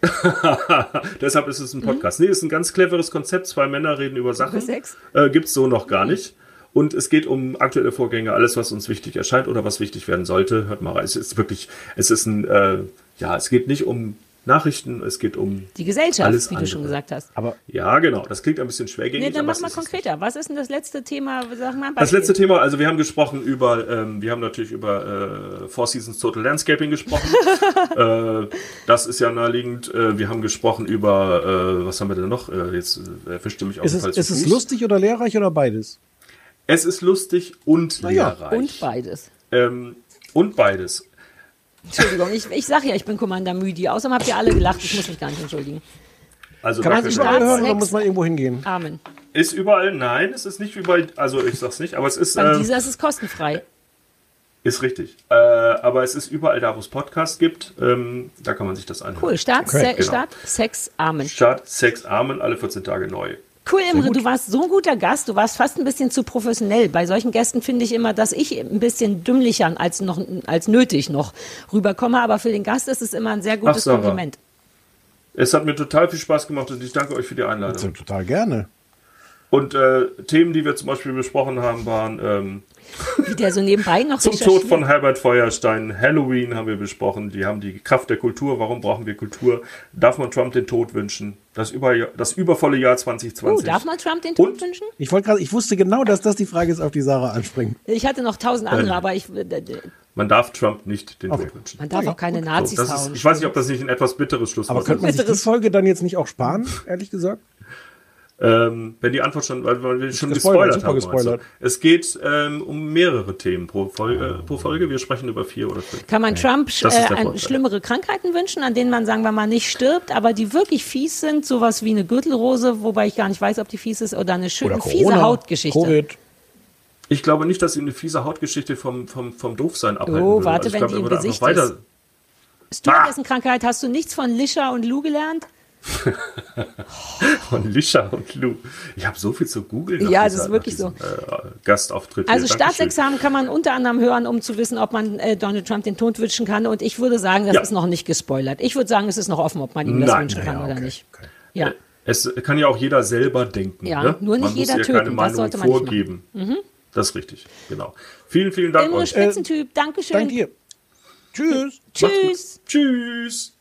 Deshalb ist es ein Podcast. Nee, ist ein ganz cleveres Konzept. Zwei Männer reden über Sachen. Sex? Äh, Gibt es so noch gar nicht. Und es geht um aktuelle Vorgänge, alles, was uns wichtig erscheint oder was wichtig werden sollte. Hört mal rein. Es ist wirklich, es ist ein, äh, ja, es geht nicht um Nachrichten, es geht um Die Gesellschaft, alles wie du andere. schon gesagt hast. Aber Ja, genau. Das klingt ein bisschen schwergängig. Nee, dann mach mal konkreter. Was ist denn das letzte Thema? Sag mal Das letzte Thema, also wir haben gesprochen über, ähm, wir haben natürlich über äh, Four Seasons Total Landscaping gesprochen. äh, das ist ja naheliegend. Äh, wir haben gesprochen über, äh, was haben wir denn noch? Äh, jetzt äh, erwischte mich auf ist es, ist es lustig oder lehrreich oder beides? Es ist lustig und Na ja, lehrreich. Und beides. ähm, und beides. Entschuldigung, ich, ich sage ja, ich bin Commander Müdi. Außerdem habt ihr alle gelacht. Ich muss mich gar nicht entschuldigen. Also Kann man wir- überall hören oder muss man irgendwo hingehen? Amen. ist überall, nein, es ist nicht überall, also ich sag's nicht, aber es ist, Beim äh, dieser ist es kostenfrei. ist richtig. Äh, aber es ist überall da, wo es Podcasts gibt, ähm, da kann man sich das anhören. Cool. Start, Okay, Se genau. Start Sex, Amen. Start, Sex, Amen, alle 14 Tage neu. Cool, Imre, du warst so ein guter Gast, du warst fast ein bisschen zu professionell. Bei solchen Gästen finde ich immer, dass ich ein bisschen dümmlicher als, noch, als nötig noch rüberkomme, aber für den Gast ist es immer ein sehr gutes Sarah. Kompliment. Es hat mir total viel Spaß gemacht und ich danke euch für die Einladung. Also, total gerne. Und äh, Themen, die wir zum Beispiel besprochen haben, waren ähm, Wie der so nebenbei noch zum Tod von Herbert Feuerstein, Halloween haben wir besprochen, die haben die Kraft der Kultur, warum brauchen wir Kultur, darf man Trump den Tod wünschen, das, über, das übervolle Jahr Oh, 2020. darf man Trump den Tod Und? wünschen? Ich wollte gerade, ich wusste genau, dass das die Frage ist, auf die Sarah anspringt. Ich hatte noch tausend andere, aber ich, äh, Man darf Trump nicht den Okay. Tod wünschen. man darf auch keine So, Nazis das ist, hauen. ich weiß nicht, ob das nicht ein etwas bitteres Schlusswort Aber könnte man ist. sich die Bitteres- Folge dann jetzt nicht auch sparen, ehrlich gesagt? Ähm, wenn die Antwort schon, weil wir schon Gespoilert, gespoilert, super haben. gespoilert. Es geht ähm, um mehrere Themen pro Folge, pro Folge. Wir sprechen über vier oder fünf. Kann man Trump sch- Das ist äh, schlimmere Krankheiten wünschen, an denen man, sagen wir mal, nicht stirbt, aber die wirklich fies sind, sowas wie eine Gürtelrose, wobei ich gar nicht weiß, ob die fies ist, oder eine schöne Oder fiese Corona, Hautgeschichte. Covid. Ich glaube nicht, dass sie eine fiese Hautgeschichte vom, vom, vom Doofsein abhalten Oh, würde. warte, ich wenn glaube, die im Gesicht weiter. ist. Stewardessen-Krankheit, hast du nichts von Lisha und Lou gelernt? Von Lisha und Lou. Ich habe so viel zu googeln. Ja, das dieser- ist wirklich diesem, Äh, Gastauftritt. Also hier. Staatsexamen kann man unter anderem hören, um zu wissen, ob man äh, Donald Trump den Tod wünschen kann. Und ich würde sagen, das Ja. ist noch nicht gespoilert. Ich würde sagen, es ist noch offen, ob man ihm das Nein, wünschen kann oder okay, nicht. Ja. Es kann ja auch jeder selber denken. Ja, ne? nur nicht man jeder muss ja keine töten, das Meinung sollte man nicht vorgeben. Das ist richtig, genau. Vielen, vielen Dank Imre euch. Spitzentyp, Dankeschön. Dank dir. Tschüss. Tschüss. Tschüss.